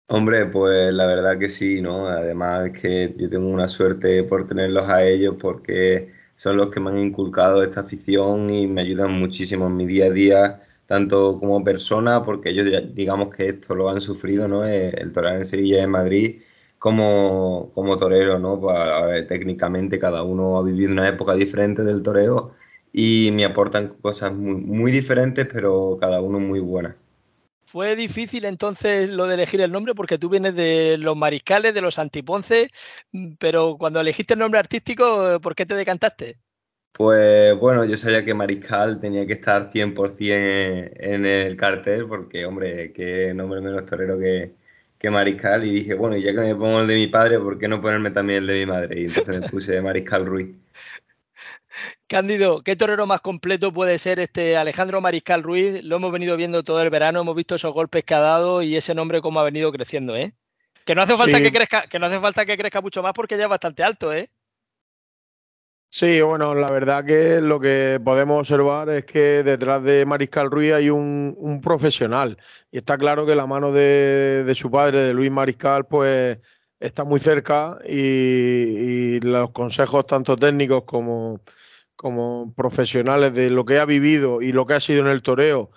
S7: Hombre, pues la verdad que sí, ¿no? Además es que yo tengo una suerte por tenerlos a ellos porque son los que me han inculcado esta afición y me ayudan muchísimo en mi día a día, tanto como persona, porque ellos digamos que esto lo han sufrido, ¿no? Eh, el torear en Sevilla y en Madrid como, como torero, ¿no? Pues, técnicamente cada uno ha vivido una época diferente del toreo y me aportan cosas muy, muy diferentes, pero cada uno muy buenas.
S2: ¿Fue difícil entonces lo de elegir el nombre? Porque tú vienes de los mariscales, de los antiponce, pero cuando elegiste el nombre artístico, ¿por qué te decantaste?
S7: Pues bueno, yo sabía que Mariscal tenía que estar 100% en el cartel, porque hombre, qué nombre menos torero que, que Mariscal y dije, bueno, ya que me pongo el de mi padre, ¿por qué no ponerme también el de mi madre? Y entonces me puse Mariscal Ruiz.
S2: Cándido, ¿qué torero más completo puede ser este Alejandro Mariscal Ruiz? Lo hemos venido viendo todo el verano, hemos visto esos golpes que ha dado y ese nombre cómo ha venido creciendo, ¿eh? Que no hace falta que crezca, que no hace falta que crezca mucho más porque ya es bastante alto, ¿eh?
S3: Sí, bueno, la verdad que lo que podemos observar es que detrás de Mariscal Ruiz hay un, profesional. Y está claro que la mano de, su padre, de Luis Mariscal, pues está muy cerca y, los consejos tanto técnicos como, como, profesionales de lo que ha vivido y lo que ha sido en el toreo,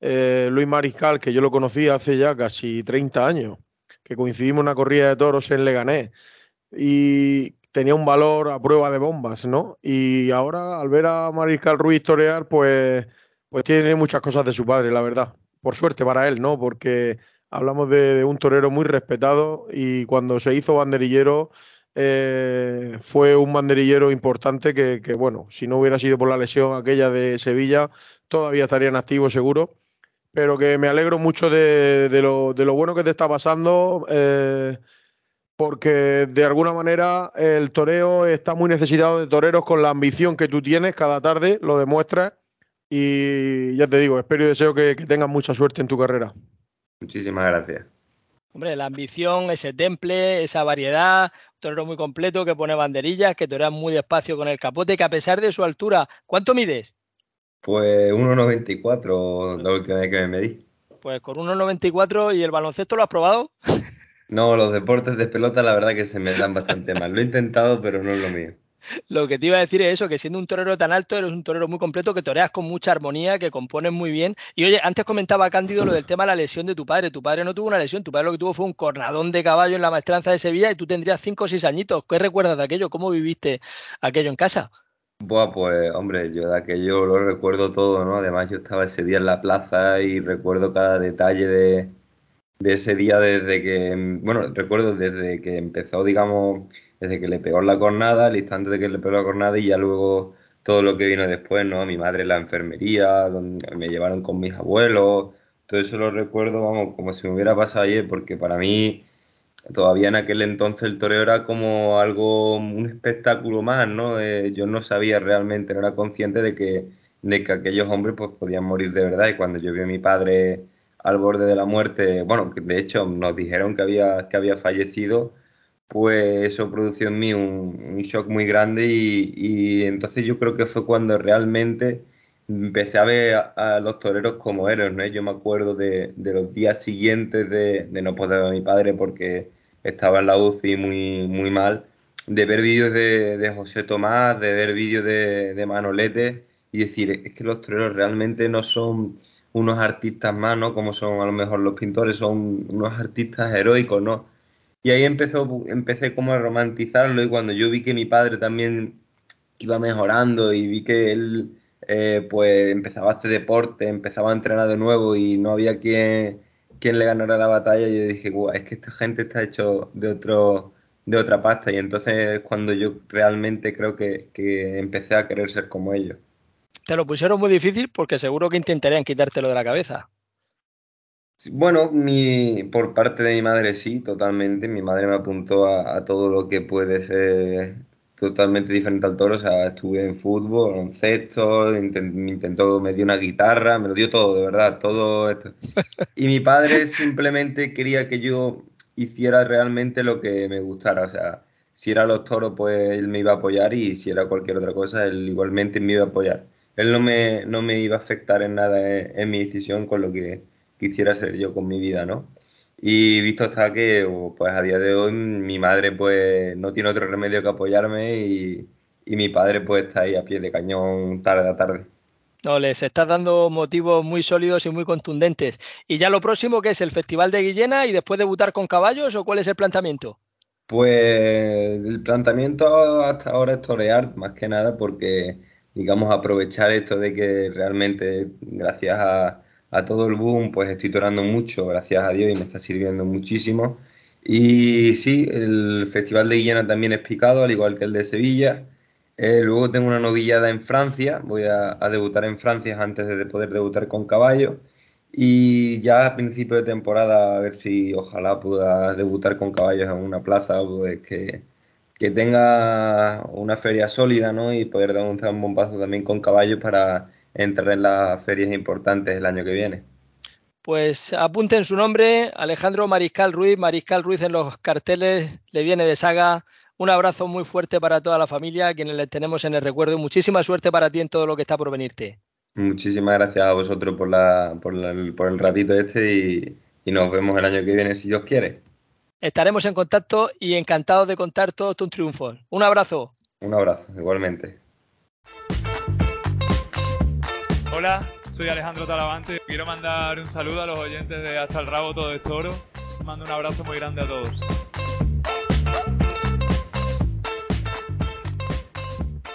S3: eh, Luis Mariscal, que yo lo conocí hace ya casi 30 años, que coincidimos en una corrida de toros en Leganés. Y tenía un valor a prueba de bombas, ¿no? Y ahora, al ver a Mariscal Ruiz torear, pues, pues tiene muchas cosas de su padre, la verdad. Por suerte para él, ¿no? Porque hablamos de, un torero muy respetado y cuando se hizo banderillero eh, fue un banderillero importante que, bueno, si no hubiera sido por la lesión aquella de Sevilla, todavía estaría en activo seguro. Pero que me alegro mucho de, lo, bueno que te está pasando. Eh, porque de alguna manera el toreo está muy necesitado de toreros con la ambición que tú tienes cada tarde, lo demuestras y ya te digo, espero y deseo que, tengas mucha suerte en tu carrera.
S7: Muchísimas gracias.
S2: Hombre, la ambición, ese temple, esa variedad, torero muy completo que pone banderillas, que torea muy despacio con el capote, que a pesar de su altura, ¿cuánto mides?
S7: Pues 1,94 la última vez que me medí.
S2: Pues con 1,94 y el baloncesto lo has probado.
S7: No, los deportes de pelota la verdad que se me dan bastante mal. Lo he intentado, pero no es lo mío.
S2: Lo que te iba a decir es eso, que siendo un torero tan alto, eres un torero muy completo, que toreas con mucha armonía, que compones muy bien. Y oye, antes comentaba Cándido lo del tema de la lesión de tu padre. Tu padre no tuvo una lesión, tu padre lo que tuvo fue un cornadón de caballo en la maestranza de Sevilla y tú tendrías 5 o 6 añitos. ¿Qué recuerdas de aquello? ¿Cómo viviste aquello en casa?
S7: Buah, pues hombre, yo de aquello lo recuerdo todo, ¿no? Además yo estaba ese día en la plaza y recuerdo cada detalle de, de ese día desde que, bueno, recuerdo desde que empezó, digamos, desde que le pegó la cornada, al instante de que le pegó la cornada y ya luego todo lo que vino después, ¿no? Mi madre en la enfermería, donde me llevaron con mis abuelos, todo eso lo recuerdo, vamos, como si me hubiera pasado ayer, porque para mí todavía en aquel entonces el toreo era como algo, un espectáculo más, ¿no? Eh, yo no sabía realmente, no era consciente de que, de que aquellos hombres pues podían morir de verdad y cuando yo vi a mi padre al borde de la muerte, bueno, de hecho nos dijeron que había, que había fallecido, pues eso produjo en mí un, shock muy grande y, entonces yo creo que fue cuando realmente empecé a ver a, los toreros como héroes, ¿no? Yo me acuerdo de, los días siguientes de, no poder ver a mi padre porque estaba en la UCI muy, muy mal, de ver vídeos de, José Tomás, de ver vídeos de, de Manolete y decir, es que los toreros realmente no son unos artistas más, ¿no? Como son a lo mejor los pintores, son unos artistas heroicos, ¿no? Y ahí empezó, empecé como a romantizarlo y cuando yo vi que mi padre también iba mejorando y vi que él eh, pues empezaba a hacer deporte, empezaba a entrenar de nuevo y no había quien, quien le ganara la batalla, yo dije, es que esta gente está hecho de otro de otra pasta y entonces es cuando yo realmente creo que, que empecé a querer ser como ellos.
S2: Te lo pusieron muy difícil porque seguro que intentarían quitártelo de la cabeza.
S7: Bueno, mi, por parte de mi madre sí, totalmente. Mi madre me apuntó a, todo lo que puede ser totalmente diferente al toro. O sea, estuve en fútbol, baloncesto, me intentó, me dio una guitarra, me lo dio todo, de verdad, todo esto. Y mi padre simplemente quería que yo hiciera realmente lo que me gustara. O sea, si era los toros, pues él me iba a apoyar y si era cualquier otra cosa, él igualmente me iba a apoyar. Él no me, no me iba a afectar en nada en mi decisión con lo que quisiera ser yo con mi vida, ¿no? Y visto está que, pues a día de hoy, mi madre pues no tiene otro remedio que apoyarme y, mi padre pues está ahí a pie de cañón tarde a tarde.
S2: No, les estás dando motivos muy sólidos y muy contundentes. ¿Y ya lo próximo que es el Festival de Guillena y después debutar con caballos o cuál es el planteamiento?
S7: Pues el planteamiento hasta ahora es torear, más que nada porque, digamos, aprovechar esto de que realmente, gracias a, a todo el boom, pues estoy torando mucho, gracias a Dios, y me está sirviendo muchísimo. Y sí, el Festival de Guillena también es picado, al igual que el de Sevilla. Eh, luego tengo una novillada en Francia, voy a, debutar en Francia antes de poder debutar con caballo. Y ya a principio de temporada, a ver si ojalá pueda debutar con caballos en una plaza, pues que, que tenga una feria sólida, ¿no? Y poder dar un, un bombazo también con caballos para entrar en las ferias importantes el año que viene.
S2: Pues apunten su nombre, Alejandro Mariscal Ruiz. Mariscal Ruiz en los carteles le viene de saga. Un abrazo muy fuerte para toda la familia, quienes le tenemos en el recuerdo. Muchísima suerte para ti en todo lo que está por venirte.
S7: Muchísimas gracias a vosotros por, la, por, el ratito este y, y nos vemos el año que viene si Dios quiere.
S2: Estaremos en contacto y encantados de contar todos tus triunfos. Un abrazo.
S7: Un abrazo, igualmente.
S8: Hola, soy Alejandro Talavante. Quiero mandar un saludo a los oyentes de Hasta el Rabo Todo es Toro. Mando un abrazo muy grande a todos.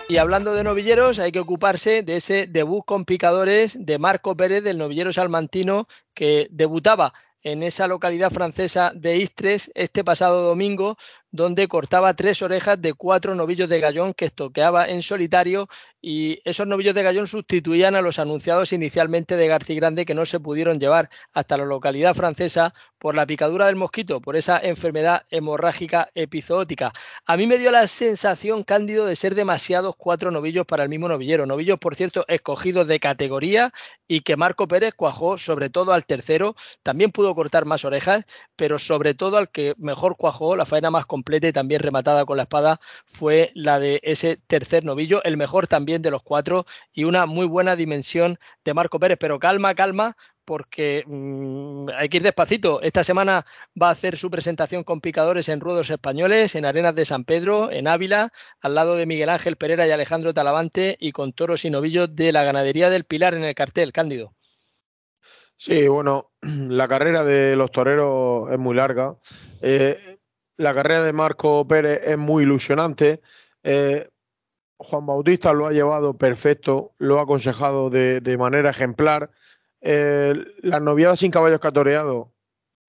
S2: Y hablando de novilleros, hay que ocuparse de ese debut con picadores de Marco Pérez del novillero salmantino que debutaba en esa localidad francesa de Istres este pasado domingo, donde cortaba tres orejas de cuatro novillos de gallón que estoqueaba en solitario y esos novillos de gallón sustituían a los anunciados inicialmente de García Grande que no se pudieron llevar hasta la localidad francesa por la picadura del mosquito, por esa enfermedad hemorrágica epizootica. A mí me dio la sensación, Cándido, de ser demasiados cuatro novillos para el mismo novillero. Novillos, por cierto, escogidos de categoría y que Marco Pérez cuajó sobre todo al tercero. También pudo cortar más orejas, pero sobre todo al que mejor cuajó, la faena más y también rematada con la espada, fue la de ese tercer novillo, el mejor también de los cuatro y una muy buena dimensión de Marco Pérez. Pero calma, calma, porque mm, hay que ir despacito. Esta semana va a hacer su presentación con picadores en ruedos españoles, en Arenas de San Pedro, en Ávila, al lado de Miguel Ángel Pereira y Alejandro Talavante y con toros y novillos de la ganadería del Pilar en el cartel, Cándido.
S3: Sí, bueno, la carrera de los toreros es muy larga. Eh, la carrera de Marco Pérez es muy ilusionante. Eh, Juan Bautista lo ha llevado perfecto, lo ha aconsejado de, manera ejemplar. Eh, las noviadas sin caballos catoreados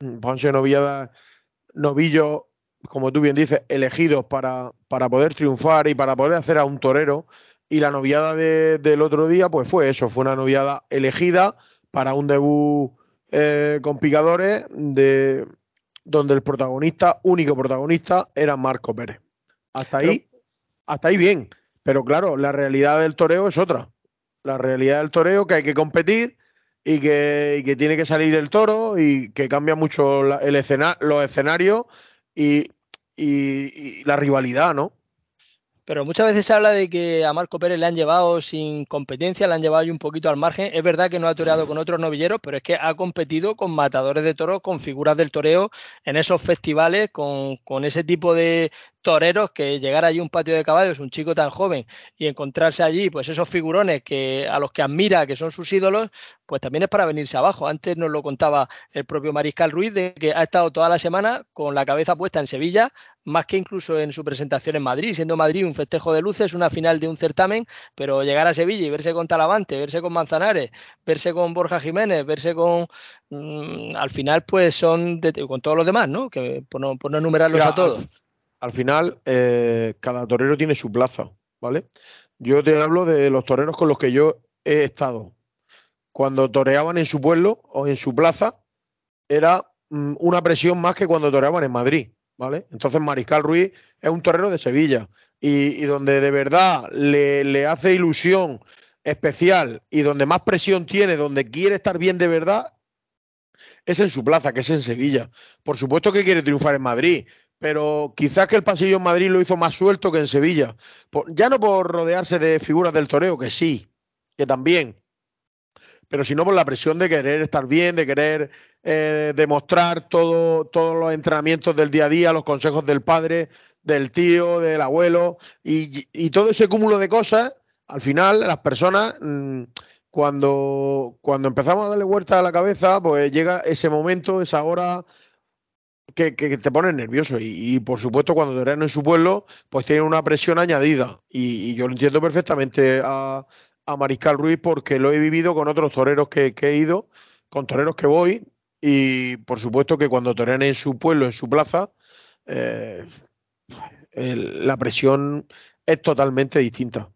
S3: van noviadas, novillos, como tú bien dices, elegidos para, para poder triunfar y para poder hacer a un torero. Y la noviada del otro día, pues fue eso, fue una noviada elegida para un debut eh, con picadores de donde el protagonista, único protagonista, era Marco Pérez. Hasta ahí, hasta ahí bien. Pero claro, la realidad del toreo es otra. La realidad del toreo que hay que competir y que, tiene que salir el toro y que cambia mucho el los escenarios y, la rivalidad, ¿no?
S2: Pero muchas veces se habla de que a Marco Pérez le han llevado sin competencia, le han llevado un poquito al margen. Es verdad que no ha toreado con otros novilleros, pero es que ha competido con matadores de toros, con figuras del toreo en esos festivales, con, con ese tipo de, toreros que llegar allí a un patio de caballos, un chico tan joven, y encontrarse allí, pues esos figurones que a los que admira, que son sus ídolos, pues también es para venirse abajo. Antes nos lo contaba el propio Mariscal Ruiz, de que ha estado toda la semana con la cabeza puesta en Sevilla, más que incluso en su presentación en Madrid, siendo Madrid un festejo de luces, una final de un certamen, pero llegar a Sevilla y verse con Talavante, verse con Manzanares, verse con Borja Jiménez, verse con... Mm, al final, pues son con todos los demás, ¿no? Que por no, por enumerarlos a todos.
S3: Al, final, eh, cada torero tiene su plaza, ¿vale? Yo te hablo de los toreros con los que yo he estado. Cuando toreaban en su pueblo o en su plaza, era mm, una presión más que cuando toreaban en Madrid ¿vale? Entonces Mariscal Ruiz es un torero de Sevilla y, donde de verdad le, hace ilusión especial y donde más presión tiene, donde quiere estar bien de verdad, es en su plaza, que es en Sevilla. Por supuesto que quiere triunfar en Madrid, pero quizás que el pasillo en Madrid lo hizo más suelto que en Sevilla. ya no por rodearse de figuras del toreo, que sí, que también, pero sino por la presión de querer estar bien, de querer eh, demostrar todo, todos los entrenamientos del día a día, los consejos del padre, del tío, del abuelo, y, todo ese cúmulo de cosas, al final las personas, mm, cuando, cuando empezamos a darle vuelta a la cabeza, pues llega ese momento, esa hora que, te pone nervioso. Y, por supuesto, cuando te en su pueblo, pues tiene una presión añadida. Y, yo lo entiendo perfectamente a, Mariscal Ruiz porque lo he vivido con otros toreros que, que he ido, con toreros que voy, y por supuesto que cuando torean en su pueblo, en su plaza, eh, la presión es totalmente distinta.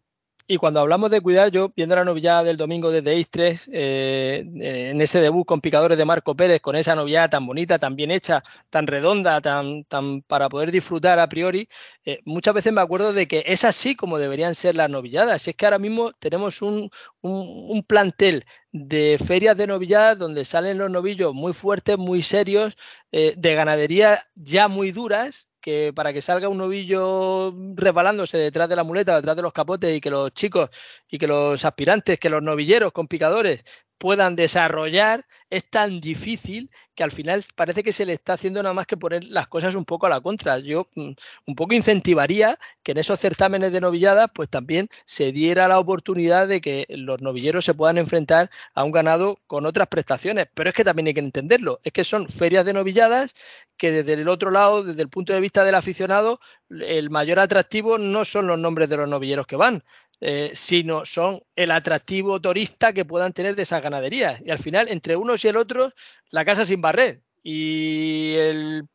S2: Y cuando hablamos de cuidar, yo viendo la novillada del domingo desde Istres, eh, en ese debut con picadores de Marco Pérez, con esa novillada tan bonita, tan bien hecha, tan redonda, tan, tan para poder disfrutar a priori, eh, muchas veces me acuerdo de que es así como deberían ser las novilladas. Si es que ahora mismo tenemos un, un plantel de ferias de novilladas donde salen los novillos muy fuertes, muy serios, eh, de ganadería ya muy duras, que para que salga un novillo resbalándose detrás de la muleta, detrás de los capotes y que los chicos y que los aspirantes, que los novilleros con picadores puedan desarrollar es tan difícil que al final parece que se le está haciendo nada más que poner las cosas un poco a la contra. Yo mm, un poco incentivaría que en esos certámenes de novilladas pues también se diera la oportunidad de que los novilleros se puedan enfrentar a un ganado con otras prestaciones. Pero es que también hay que entenderlo, es que son ferias de novilladas que desde el otro lado, desde el punto de vista del aficionado, el mayor atractivo no son los nombres de los novilleros que van, eh, sino son el atractivo turista que puedan tener de esas ganaderías. Y al final, entre unos y el otro, la casa sin barrer. Y el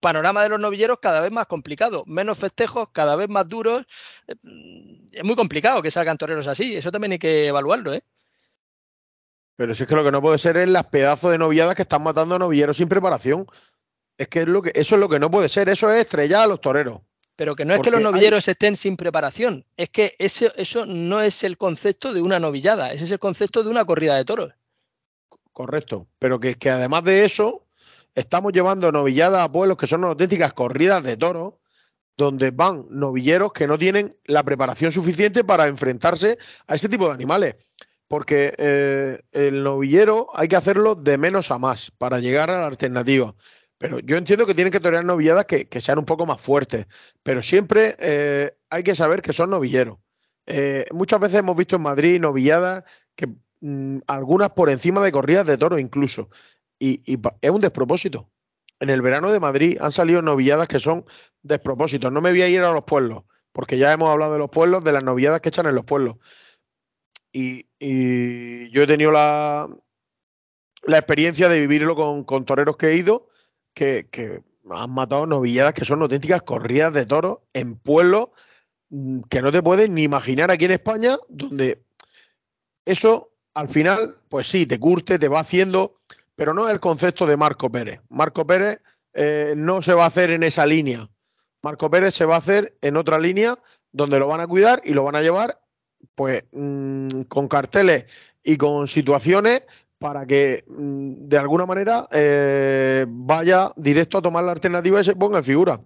S2: panorama de los novilleros cada vez más complicado, menos festejos, cada vez más duros. Eh, es muy complicado que salgan toreros así, eso también hay que evaluarlo, ¿eh?
S3: Pero si es que lo que no puede ser es las pedazos de novilladas que están matando a novilleros sin preparación. Es que, es lo que eso es lo que no puede ser, eso es estrellar a los toreros.
S2: Pero que no es que los novilleros estén sin preparación, es que ese, eso no es el concepto de una novillada, ese es el concepto de una corrida de toros.
S3: Correcto, pero que, que además de eso, estamos llevando novilladas a pueblos que son auténticas corridas de toros, donde van novilleros que no tienen la preparación suficiente para enfrentarse a este tipo de animales. Porque eh, el novillero hay que hacerlo de menos a más para llegar a la alternativa. Pero yo entiendo que tienen que torear novilladas que, sean un poco más fuertes, pero siempre eh, hay que saber que son novilleros. Eh, muchas veces hemos visto en Madrid novilladas que mm, algunas por encima de corridas de toro incluso. Y, es un despropósito. En el verano de Madrid han salido novilladas que son despropósitos. No me voy a ir a los pueblos, porque ya hemos hablado de los pueblos, de las novilladas que echan en los pueblos. Y, yo he tenido la, experiencia de vivirlo con toreros que he ido que, han matado novilladas que son auténticas corridas de toros en pueblos mm, que no te puedes ni imaginar aquí en España, donde eso al final, pues sí, te curte, te va haciendo, pero no es el concepto de Marco Pérez. Marco Pérez eh, no se va a hacer en esa línea. Marco Pérez se va a hacer en otra línea donde lo van a cuidar y lo van a llevar pues mm, con carteles y con situaciones para que mm, de alguna manera eh, vaya directo a tomar la alternativa y se ponga en figura.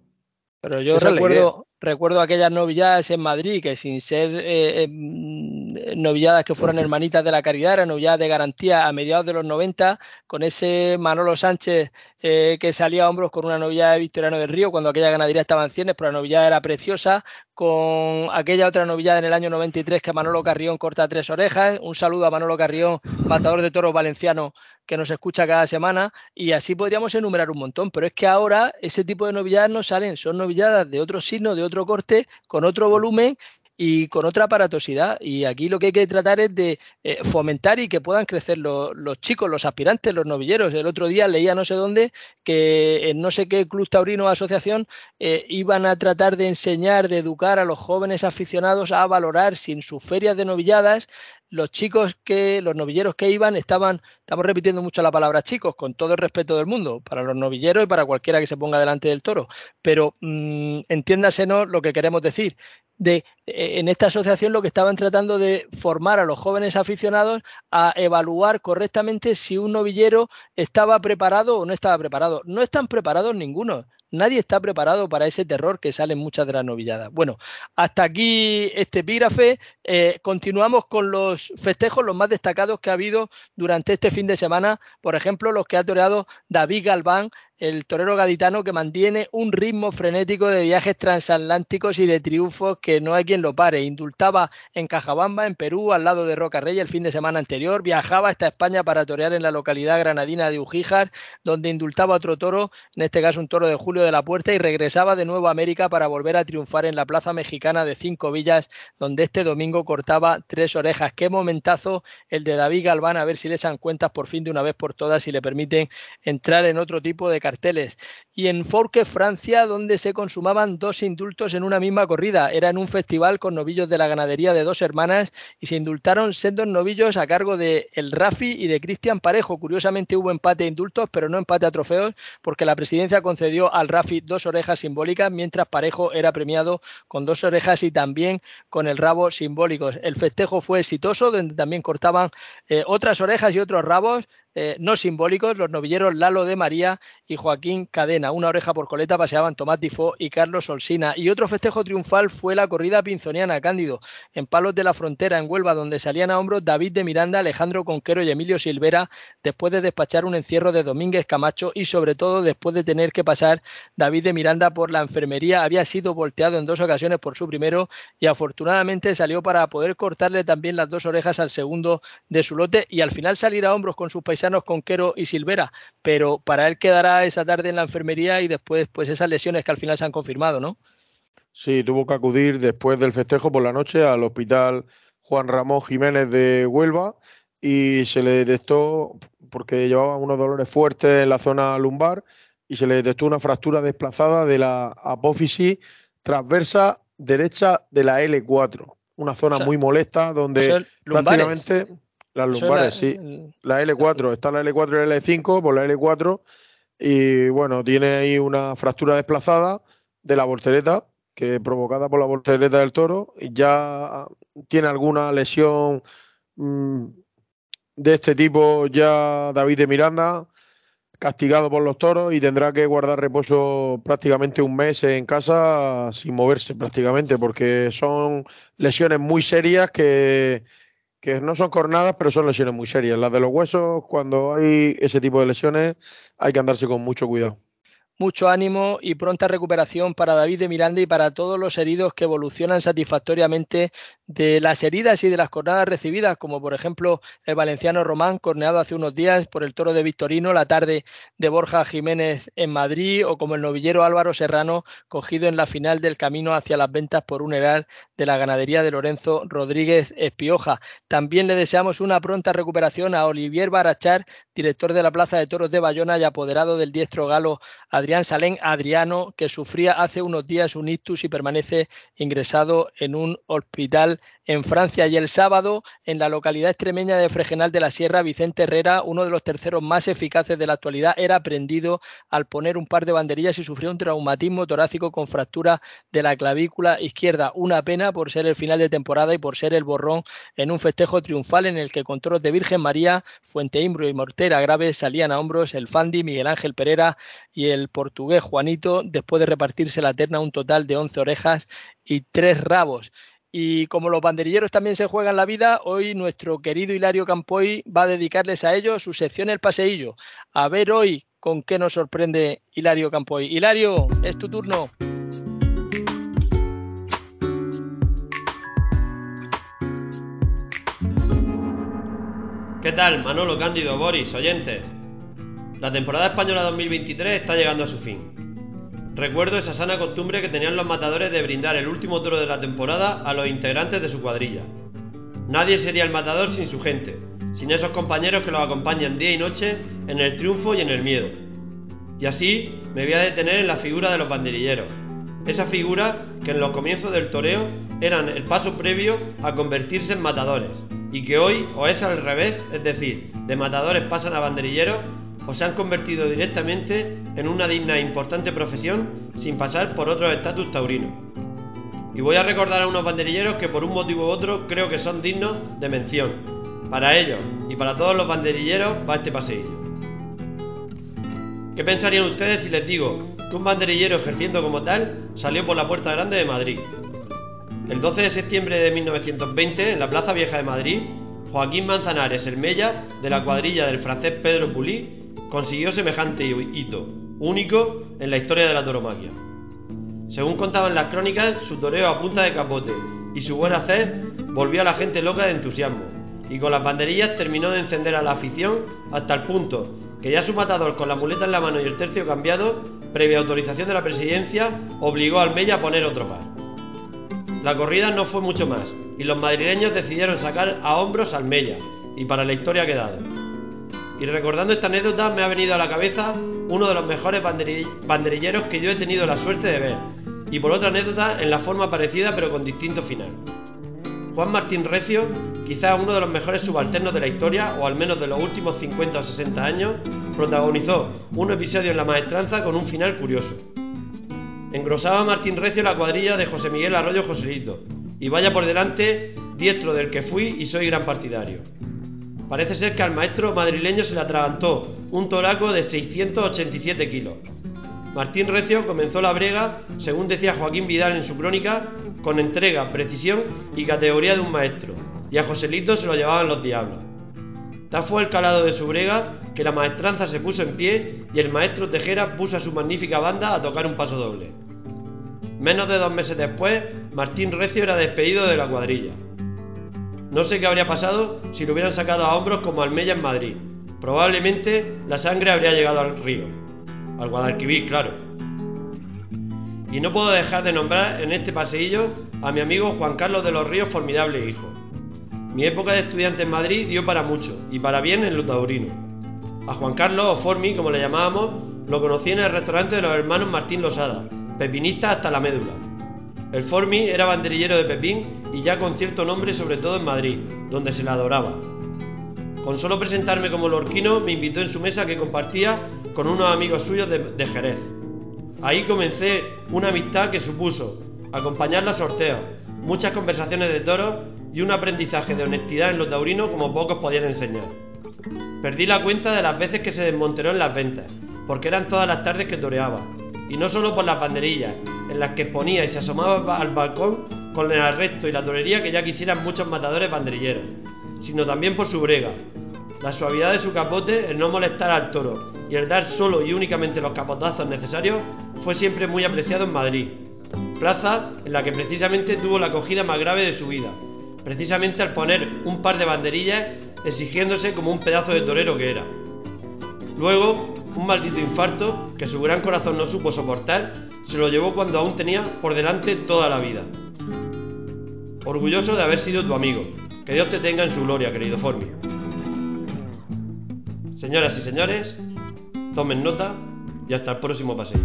S2: Pero yo recuerdo, recuerdo aquellas novilladas en Madrid que sin ser eh, em, novilladas que fueran hermanitas de la caridad, eran novilladas de garantía a mediados de los 90, con ese Manolo Sánchez eh, que salía a hombros con una novillada de Victoriano del Río, cuando aquella ganadería estaba en cienes, pero la novillada era preciosa, con aquella otra novillada en el año 93 que Manolo Carrión corta tres orejas. Un saludo a Manolo Carrión, matador de toros valenciano, que nos escucha cada semana. Y así podríamos enumerar un montón. Pero es que ahora ese tipo de novilladas no salen, son novilladas de otro signo, de otro corte, con otro volumen y con otra aparatosidad. Y aquí lo que hay que tratar es de eh, fomentar y que puedan crecer los, chicos, los aspirantes, los novilleros. El otro día leía no sé dónde que en no sé qué club taurino o asociación eh, iban a tratar de enseñar, de educar a los jóvenes aficionados a valorar si en sus ferias de novilladas los chicos que, los novilleros que iban estaban, estamos repitiendo mucho la palabra chicos, con todo el respeto del mundo, para los novilleros y para cualquiera que se ponga delante del toro. Pero mmm, entiéndasenos lo que queremos decir. De, eh, en esta asociación lo que estaban tratando de formar a los jóvenes aficionados a evaluar correctamente si un novillero estaba preparado o no estaba preparado. No están preparados ninguno. Nadie está preparado para ese terror que sale en muchas de las novilladas. Bueno, hasta aquí este epígrafe. Eh, continuamos con los festejos, los más destacados que ha habido durante este fin de semana. Por ejemplo, los que ha toreado David Galván el torero gaditano que mantiene un ritmo frenético de viajes transatlánticos y de triunfos que no hay quien lo pare. Indultaba en Cajabamba, en Perú, al lado de Roca Rey el fin de semana anterior. Viajaba hasta España para torear en la localidad granadina de Ujíjar, donde indultaba otro toro, en este caso un toro de Julio de la Puerta, y regresaba de nuevo a América para volver a triunfar en la plaza mexicana de Cinco Villas, donde este domingo cortaba tres orejas. Qué momentazo el de David Galván, a ver si le echan cuentas por fin de una vez por todas y le permiten entrar en otro tipo de Y en Forque, Francia, donde se consumaban dos indultos en una misma corrida. Era en un festival con novillos de la ganadería de dos hermanas y se indultaron sendos novillos a cargo de el Rafi y de Cristian Parejo. Curiosamente hubo empate de indultos, pero no empate a trofeos, porque la presidencia concedió al Rafi dos orejas simbólicas, mientras Parejo era premiado con dos orejas y también con el rabo simbólicos. El festejo fue exitoso, donde también cortaban eh, otras orejas y otros rabos eh, no simbólicos, los novilleros Lalo de María y Joaquín Cadena. Una oreja por coleta paseaban Tomás Tifó y Carlos Olsina. Y otro festejo triunfal fue la corrida pinzoniana Cándido, en Palos de la Frontera, en Huelva, donde salían a hombros David de Miranda, Alejandro Conquero y Emilio Silvera, después de despachar un encierro de Domínguez Camacho y sobre todo después de tener que pasar David de Miranda por la enfermería. Había sido volteado en dos ocasiones por su primero y afortunadamente salió para poder cortarle también las dos orejas al segundo de su lote y al final salir a hombros con sus paisanos con Conquero y Silvera, pero para él quedará esa tarde en la enfermería y después pues esas lesiones que al final se han confirmado, ¿no?
S3: Sí, tuvo que acudir después del festejo por la noche al hospital Juan Ramón Jiménez de Huelva y se le detectó, porque llevaba unos dolores fuertes en la zona lumbar, y se le detectó una fractura desplazada de la apófisis transversa derecha de la L4, una zona muy molesta donde prácticamente las lumbares, sí. La L4, está la L4 y la L5, por la L4, y bueno, tiene ahí una fractura desplazada de la voltereta, que provocada por la voltereta del toro, y ya tiene alguna lesión mmm, de este tipo ya David de Miranda, castigado por los toros y tendrá que guardar reposo prácticamente un mes en casa sin moverse prácticamente, porque son lesiones muy serias que que no son cornadas, pero son lesiones muy serias. Las de los huesos, cuando hay ese tipo de lesiones, hay que andarse con mucho cuidado
S2: mucho ánimo y pronta recuperación para David de Miranda y para todos los heridos que evolucionan satisfactoriamente de las heridas y de las cornadas recibidas, como por ejemplo el valenciano Román, corneado hace unos días por el toro de Victorino, la tarde de Borja Jiménez en Madrid, o como el novillero Álvaro Serrano, cogido en la final del camino hacia las ventas por un heral de la ganadería de Lorenzo Rodríguez Espioja. También le deseamos una pronta recuperación a Olivier Barachar, director de la Plaza de Toros de Bayona y apoderado del diestro galo Adrián Salén Adriano, que sufría hace unos días un ictus y permanece ingresado en un hospital en Francia. Y el sábado, en la localidad extremeña de Fregenal de la Sierra, Vicente Herrera, uno de los terceros más eficaces de la actualidad, era prendido al poner un par de banderillas y sufrió un traumatismo torácico con fractura de la clavícula izquierda. Una pena por ser el final de temporada y por ser el borrón en un festejo triunfal en el que con toros de Virgen María, Fuente Imbro y Mortera Grave salían a hombros el Fandi, Miguel Ángel Pereira y el portugués Juanito después de repartirse la terna un total de 11 orejas y 3 rabos. Y como los banderilleros también se juegan la vida, hoy nuestro querido Hilario Campoy va a dedicarles a ellos su sección El Paseillo. A ver hoy con qué nos sorprende Hilario Campoy. Hilario, es tu turno.
S9: ¿Qué tal, Manolo Cándido, Boris, oyentes? La temporada española 2023 está llegando a su fin. Recuerdo esa sana costumbre que tenían los matadores de brindar el último toro de la temporada a los integrantes de su cuadrilla. Nadie sería el matador sin su gente, sin esos compañeros que los acompañan día y noche en el triunfo y en el miedo. Y así me voy a detener en la figura de los banderilleros. Esa figura que en los comienzos del toreo eran el paso previo a convertirse en matadores, y que hoy o es al revés, es decir, de matadores pasan a banderilleros o se han convertido directamente en una digna e importante profesión sin pasar por otros estatus taurinos. Y voy a recordar a unos banderilleros que por un motivo u otro creo que son dignos de mención. Para ellos y para todos los banderilleros va este paseillo. ¿Qué pensarían ustedes si les digo que un banderillero ejerciendo como tal salió por la Puerta Grande de Madrid? El 12 de septiembre de 1920, en la Plaza Vieja de Madrid, Joaquín Manzanares el Mella, de la cuadrilla del francés Pedro Pulí, consiguió semejante hito, único en la historia de la toromaquia. Según contaban las crónicas, su toreo a punta de capote y su buen hacer volvió a la gente loca de entusiasmo, y con las banderillas terminó de encender a la afición hasta el punto que ya su matador con la muleta en la mano y el tercio cambiado, previa autorización de la presidencia, obligó al Mella a poner otro par. La corrida no fue mucho más y los madrileños decidieron sacar a hombros al Mella y para la historia ha quedado. Y recordando esta anécdota me ha venido a la cabeza uno de los mejores banderilleros que yo he tenido la suerte de ver y por otra anécdota en la forma parecida pero con distinto final. Juan Martín Recio, quizá uno de los mejores subalternos de la historia, o al menos de los últimos 50 o 60 años, protagonizó un episodio en la maestranza con un final curioso. Engrosaba Martín Recio la cuadrilla de José Miguel Arroyo Joselito, y vaya por delante, diestro del que fui y soy gran partidario. Parece ser que al maestro madrileño se le atragantó un toraco de 687 kilos. Martín Recio comenzó la brega, según decía Joaquín Vidal en su crónica, con entrega, precisión y categoría de un maestro, y a Joselito se lo llevaban los diablos. Tal fue el calado de su brega que la maestranza se puso en pie y el maestro Tejera puso a su magnífica banda a tocar un paso doble. Menos de dos meses después, Martín Recio era despedido de la cuadrilla. No sé qué habría pasado si lo hubieran sacado a hombros como Almella en Madrid. Probablemente la sangre habría llegado al río. Al Guadalquivir, claro. Y no puedo dejar de nombrar en este paseillo a mi amigo Juan Carlos de los Ríos, formidable hijo. Mi época de estudiante en Madrid dio para mucho, y para bien en lo taurino. A Juan Carlos, o Formi, como le llamábamos, lo conocí en el restaurante de los hermanos Martín Losada, pepinista hasta la médula. El Formi era banderillero de Pepín y ya con cierto nombre, sobre todo en Madrid, donde se le adoraba. Con solo presentarme como lorquino, me invitó en su mesa que compartía con unos amigos suyos de, Jerez. Ahí comencé una amistad que supuso acompañarla a sorteos, muchas conversaciones de toros y un aprendizaje de honestidad en lo taurino como pocos podían enseñar. Perdí la cuenta de las veces que se desmonteró en las ventas, porque eran todas las tardes que toreaba, y no solo por las banderillas, en las que ponía y se asomaba al balcón con el arresto y la torería que ya quisieran muchos matadores banderilleros, sino también por su brega, la suavidad de su capote, el no molestar al toro y el dar solo y únicamente los capotazos necesarios fue siempre muy apreciado en Madrid, plaza en la que precisamente tuvo la acogida más grave de su vida, precisamente al poner un par de banderillas exigiéndose como un pedazo de torero que era. Luego, un maldito infarto que su gran corazón no supo soportar, se lo llevó cuando aún tenía por delante toda la vida. Orgulloso de haber sido tu amigo. Que Dios te tenga en su gloria, querido Formi. Señoras y señores, tomen nota y hasta el próximo paseo.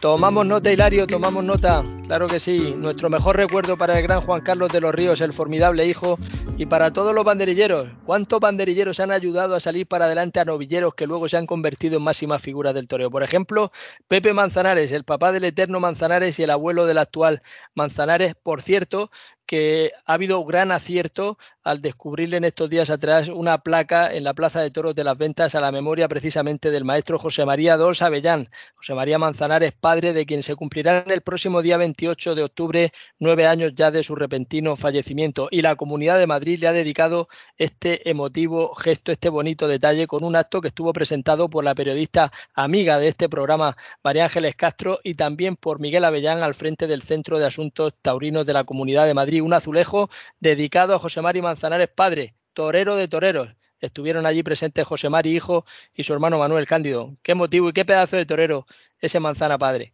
S2: Tomamos nota, Hilario, tomamos nota. Claro que sí. Nuestro mejor recuerdo para el gran Juan Carlos de los Ríos, el formidable hijo, y para todos los banderilleros. ¿Cuántos banderilleros han ayudado a salir para adelante a novilleros que luego se han convertido en máximas figuras del toreo? Por ejemplo, Pepe Manzanares, el papá del eterno Manzanares y el abuelo del actual Manzanares, por cierto, que ha habido gran acierto al descubrirle en estos días atrás una placa en la Plaza de Toros de las Ventas a la memoria precisamente del maestro José María Dols Avellán. José María Manzanares, padre de quien se cumplirá en el próximo día 28 de octubre, nueve años ya de su repentino fallecimiento. Y la Comunidad de Madrid le ha dedicado este emotivo gesto, este bonito detalle, con un acto que estuvo presentado por la periodista amiga de este programa, María Ángeles Castro, y también por Miguel Avellán al frente del Centro de Asuntos Taurinos de la Comunidad de Madrid. Un azulejo dedicado a José María Manzanares padre, torero de toreros. Estuvieron allí presentes José Mari hijo y su hermano Manuel Cándido. Qué motivo y qué pedazo de torero ese Manzana padre.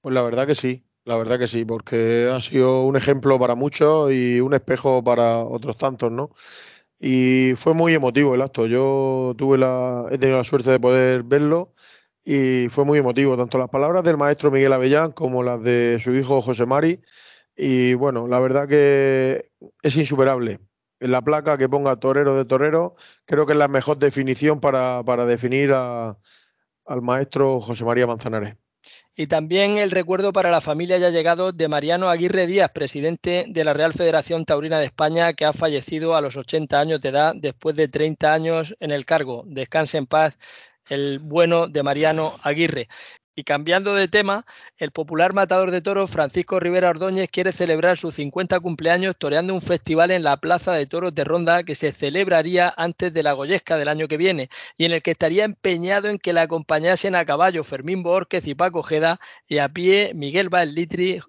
S3: Pues la verdad que sí, la verdad que sí, porque ha sido un ejemplo para muchos y un espejo para otros tantos, ¿no? Y fue muy emotivo el acto. Yo tuve la, he tenido la suerte de poder verlo y fue muy emotivo, tanto las palabras del maestro Miguel Avellán como las de su hijo José Mari. Y bueno, la verdad que es insuperable. En la placa que ponga torero de torero, creo que es la mejor definición para, para definir al maestro José María Manzanares.
S2: Y también el recuerdo para la familia ya llegado de Mariano Aguirre Díaz, presidente de la Real Federación Taurina de España, que ha fallecido a los 80 años de edad después de 30 años en el cargo. Descanse en paz el bueno de Mariano Aguirre. Y cambiando de tema, el popular matador de toros Francisco Rivera Ordóñez quiere celebrar sus 50 cumpleaños toreando un festival en la Plaza de Toros de Ronda que se celebraría antes de la Goyesca del año que viene y en el que estaría empeñado en que le acompañasen a caballo Fermín Borquez y Paco Jeda y a pie Miguel Litri,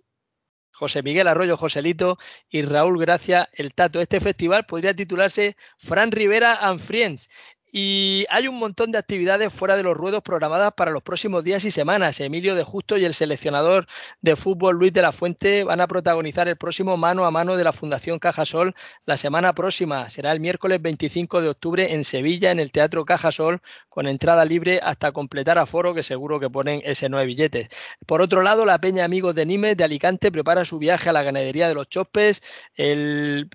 S2: José Miguel Arroyo Joselito y Raúl Gracia el Tato. Este festival podría titularse Fran Rivera and Friends y hay un montón de actividades fuera de los ruedos programadas para los próximos días y semanas. Emilio de Justo y el seleccionador de fútbol Luis de la Fuente van a protagonizar el próximo mano a mano de la Fundación Cajasol la semana próxima. Será el miércoles 25 de octubre en Sevilla, en el Teatro Cajasol, con entrada libre hasta completar aforo, que seguro que ponen ese nueve billetes. Por otro lado, la Peña Amigos de Nimes de Alicante prepara su viaje a la ganadería de los Chopes. El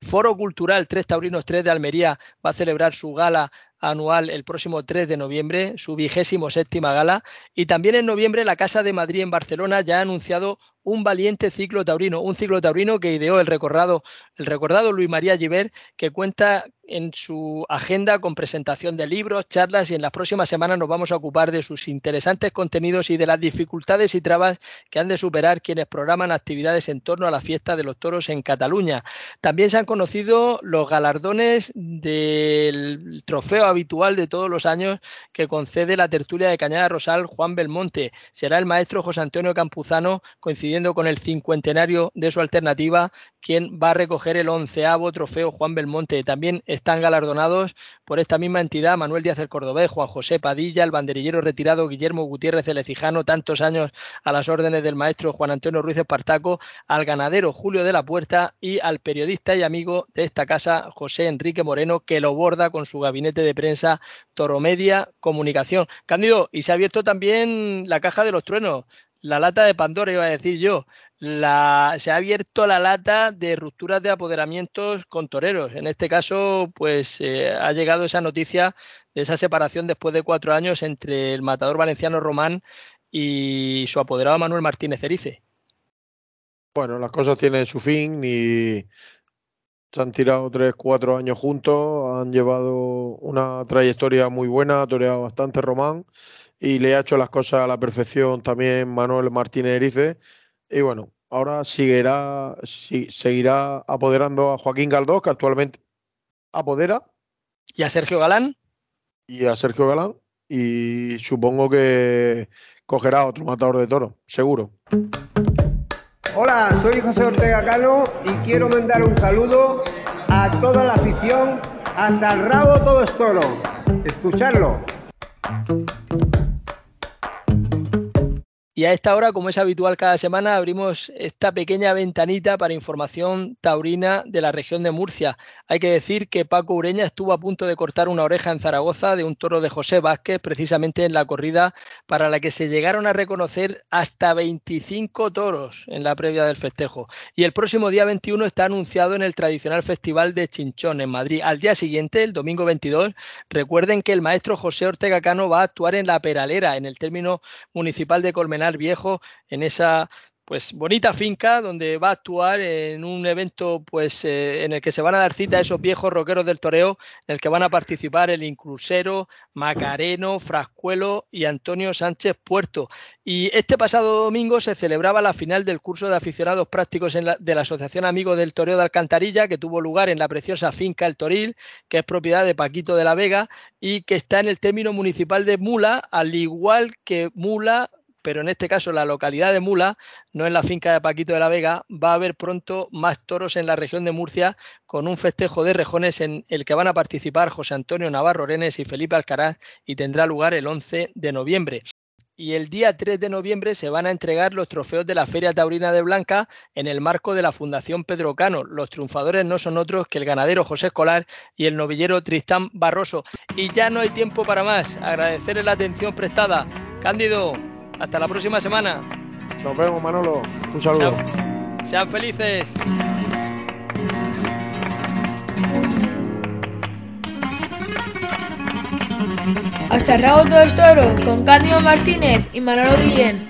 S2: Foro Cultural Tres Taurinos 3 de Almería va a celebrar su gala anual el próximo 3 de noviembre, su vigésimo séptima gala. Y también en noviembre la Casa de Madrid en Barcelona ya ha anunciado un valiente ciclo taurino, un ciclo taurino que ideó el recordado, el recordado Luis María Giver, que cuenta en su agenda con presentación de libros, charlas y en las próximas semanas nos vamos a ocupar de sus interesantes contenidos y de las dificultades y trabas que han de superar quienes programan actividades en torno a la fiesta de los toros en Cataluña. También se han conocido los galardones del trofeo habitual de todos los años que concede la tertulia de Cañada Rosal Juan Belmonte. Será el maestro José Antonio Campuzano coincidiendo con el cincuentenario de su alternativa, quien va a recoger el onceavo trofeo Juan Belmonte. También están galardonados por esta misma entidad Manuel Díaz del Cordobés, Juan José Padilla, el banderillero retirado Guillermo Gutiérrez Elecijano, tantos años a las órdenes del maestro Juan Antonio Ruiz Espartaco, al ganadero Julio de la Puerta y al periodista y amigo de esta casa José Enrique Moreno, que lo borda con su gabinete de prensa Toromedia Comunicación. Cándido, y se ha abierto también la caja de los truenos la lata de Pandora, iba a decir yo. La, se ha abierto la lata de rupturas de apoderamientos con toreros. En este caso, pues eh, ha llegado esa noticia de esa separación después de cuatro años entre el matador valenciano Román y su apoderado Manuel Martínez Erice.
S3: Bueno, las cosas tienen su fin y se han tirado tres, cuatro años juntos, han llevado una trayectoria muy buena, ha toreado bastante Román y le ha hecho las cosas a la perfección también Manuel Martínez Erice. Y bueno, ahora seguirá, seguirá apoderando a Joaquín Galdós, que actualmente apodera.
S2: ¿Y a Sergio Galán?
S3: Y a Sergio Galán. Y supongo que cogerá otro matador de toro, seguro.
S10: Hola, soy José Ortega Cano y quiero mandar un saludo a toda la afición. Hasta el rabo todo es toro. Escucharlo.
S2: Y a esta hora, como es habitual cada semana, abrimos esta pequeña ventanita para información taurina de la región de Murcia. Hay que decir que Paco Ureña estuvo a punto de cortar una oreja en Zaragoza de un toro de José Vázquez, precisamente en la corrida para la que se llegaron a reconocer hasta 25 toros en la previa del festejo. Y el próximo día 21 está anunciado en el tradicional Festival de Chinchón en Madrid. Al día siguiente, el domingo 22, recuerden que el maestro José Ortega Cano va a actuar en La Peralera, en el término municipal de Colmenar Viejo en esa pues bonita finca donde va a actuar en un evento pues eh, en el que se van a dar cita a esos viejos roqueros del toreo, en el que van a participar el Inclusero, Macareno, Frascuelo y Antonio Sánchez Puerto. Y este pasado domingo se celebraba la final del curso de aficionados prácticos de la Asociación Amigos del Toreo de Alcantarilla, que tuvo lugar en la preciosa finca El Toril, que es propiedad de Paquito de la Vega y que está en el término municipal de Mula, al igual que Mula pero en este caso la localidad de Mula, no en la finca de Paquito de la Vega, va a haber pronto más toros en la región de Murcia con un festejo de rejones en el que van a participar José Antonio Navarro Renes y Felipe Alcaraz y tendrá lugar el 11 de noviembre y el día 3 de noviembre se van a entregar los trofeos de la Feria Taurina de Blanca en el marco de la Fundación Pedro Cano. Los triunfadores no son otros que el ganadero José Escolar y el novillero Tristán Barroso. Y ya no hay tiempo para más. Agradecerles la atención prestada. Cándido, hasta la próxima semana.
S3: Nos vemos, Manolo. Un saludo.
S2: Sean, felices.
S1: Hasta el rabo todo es toro con Cándido Martínez y Manolo Guillén.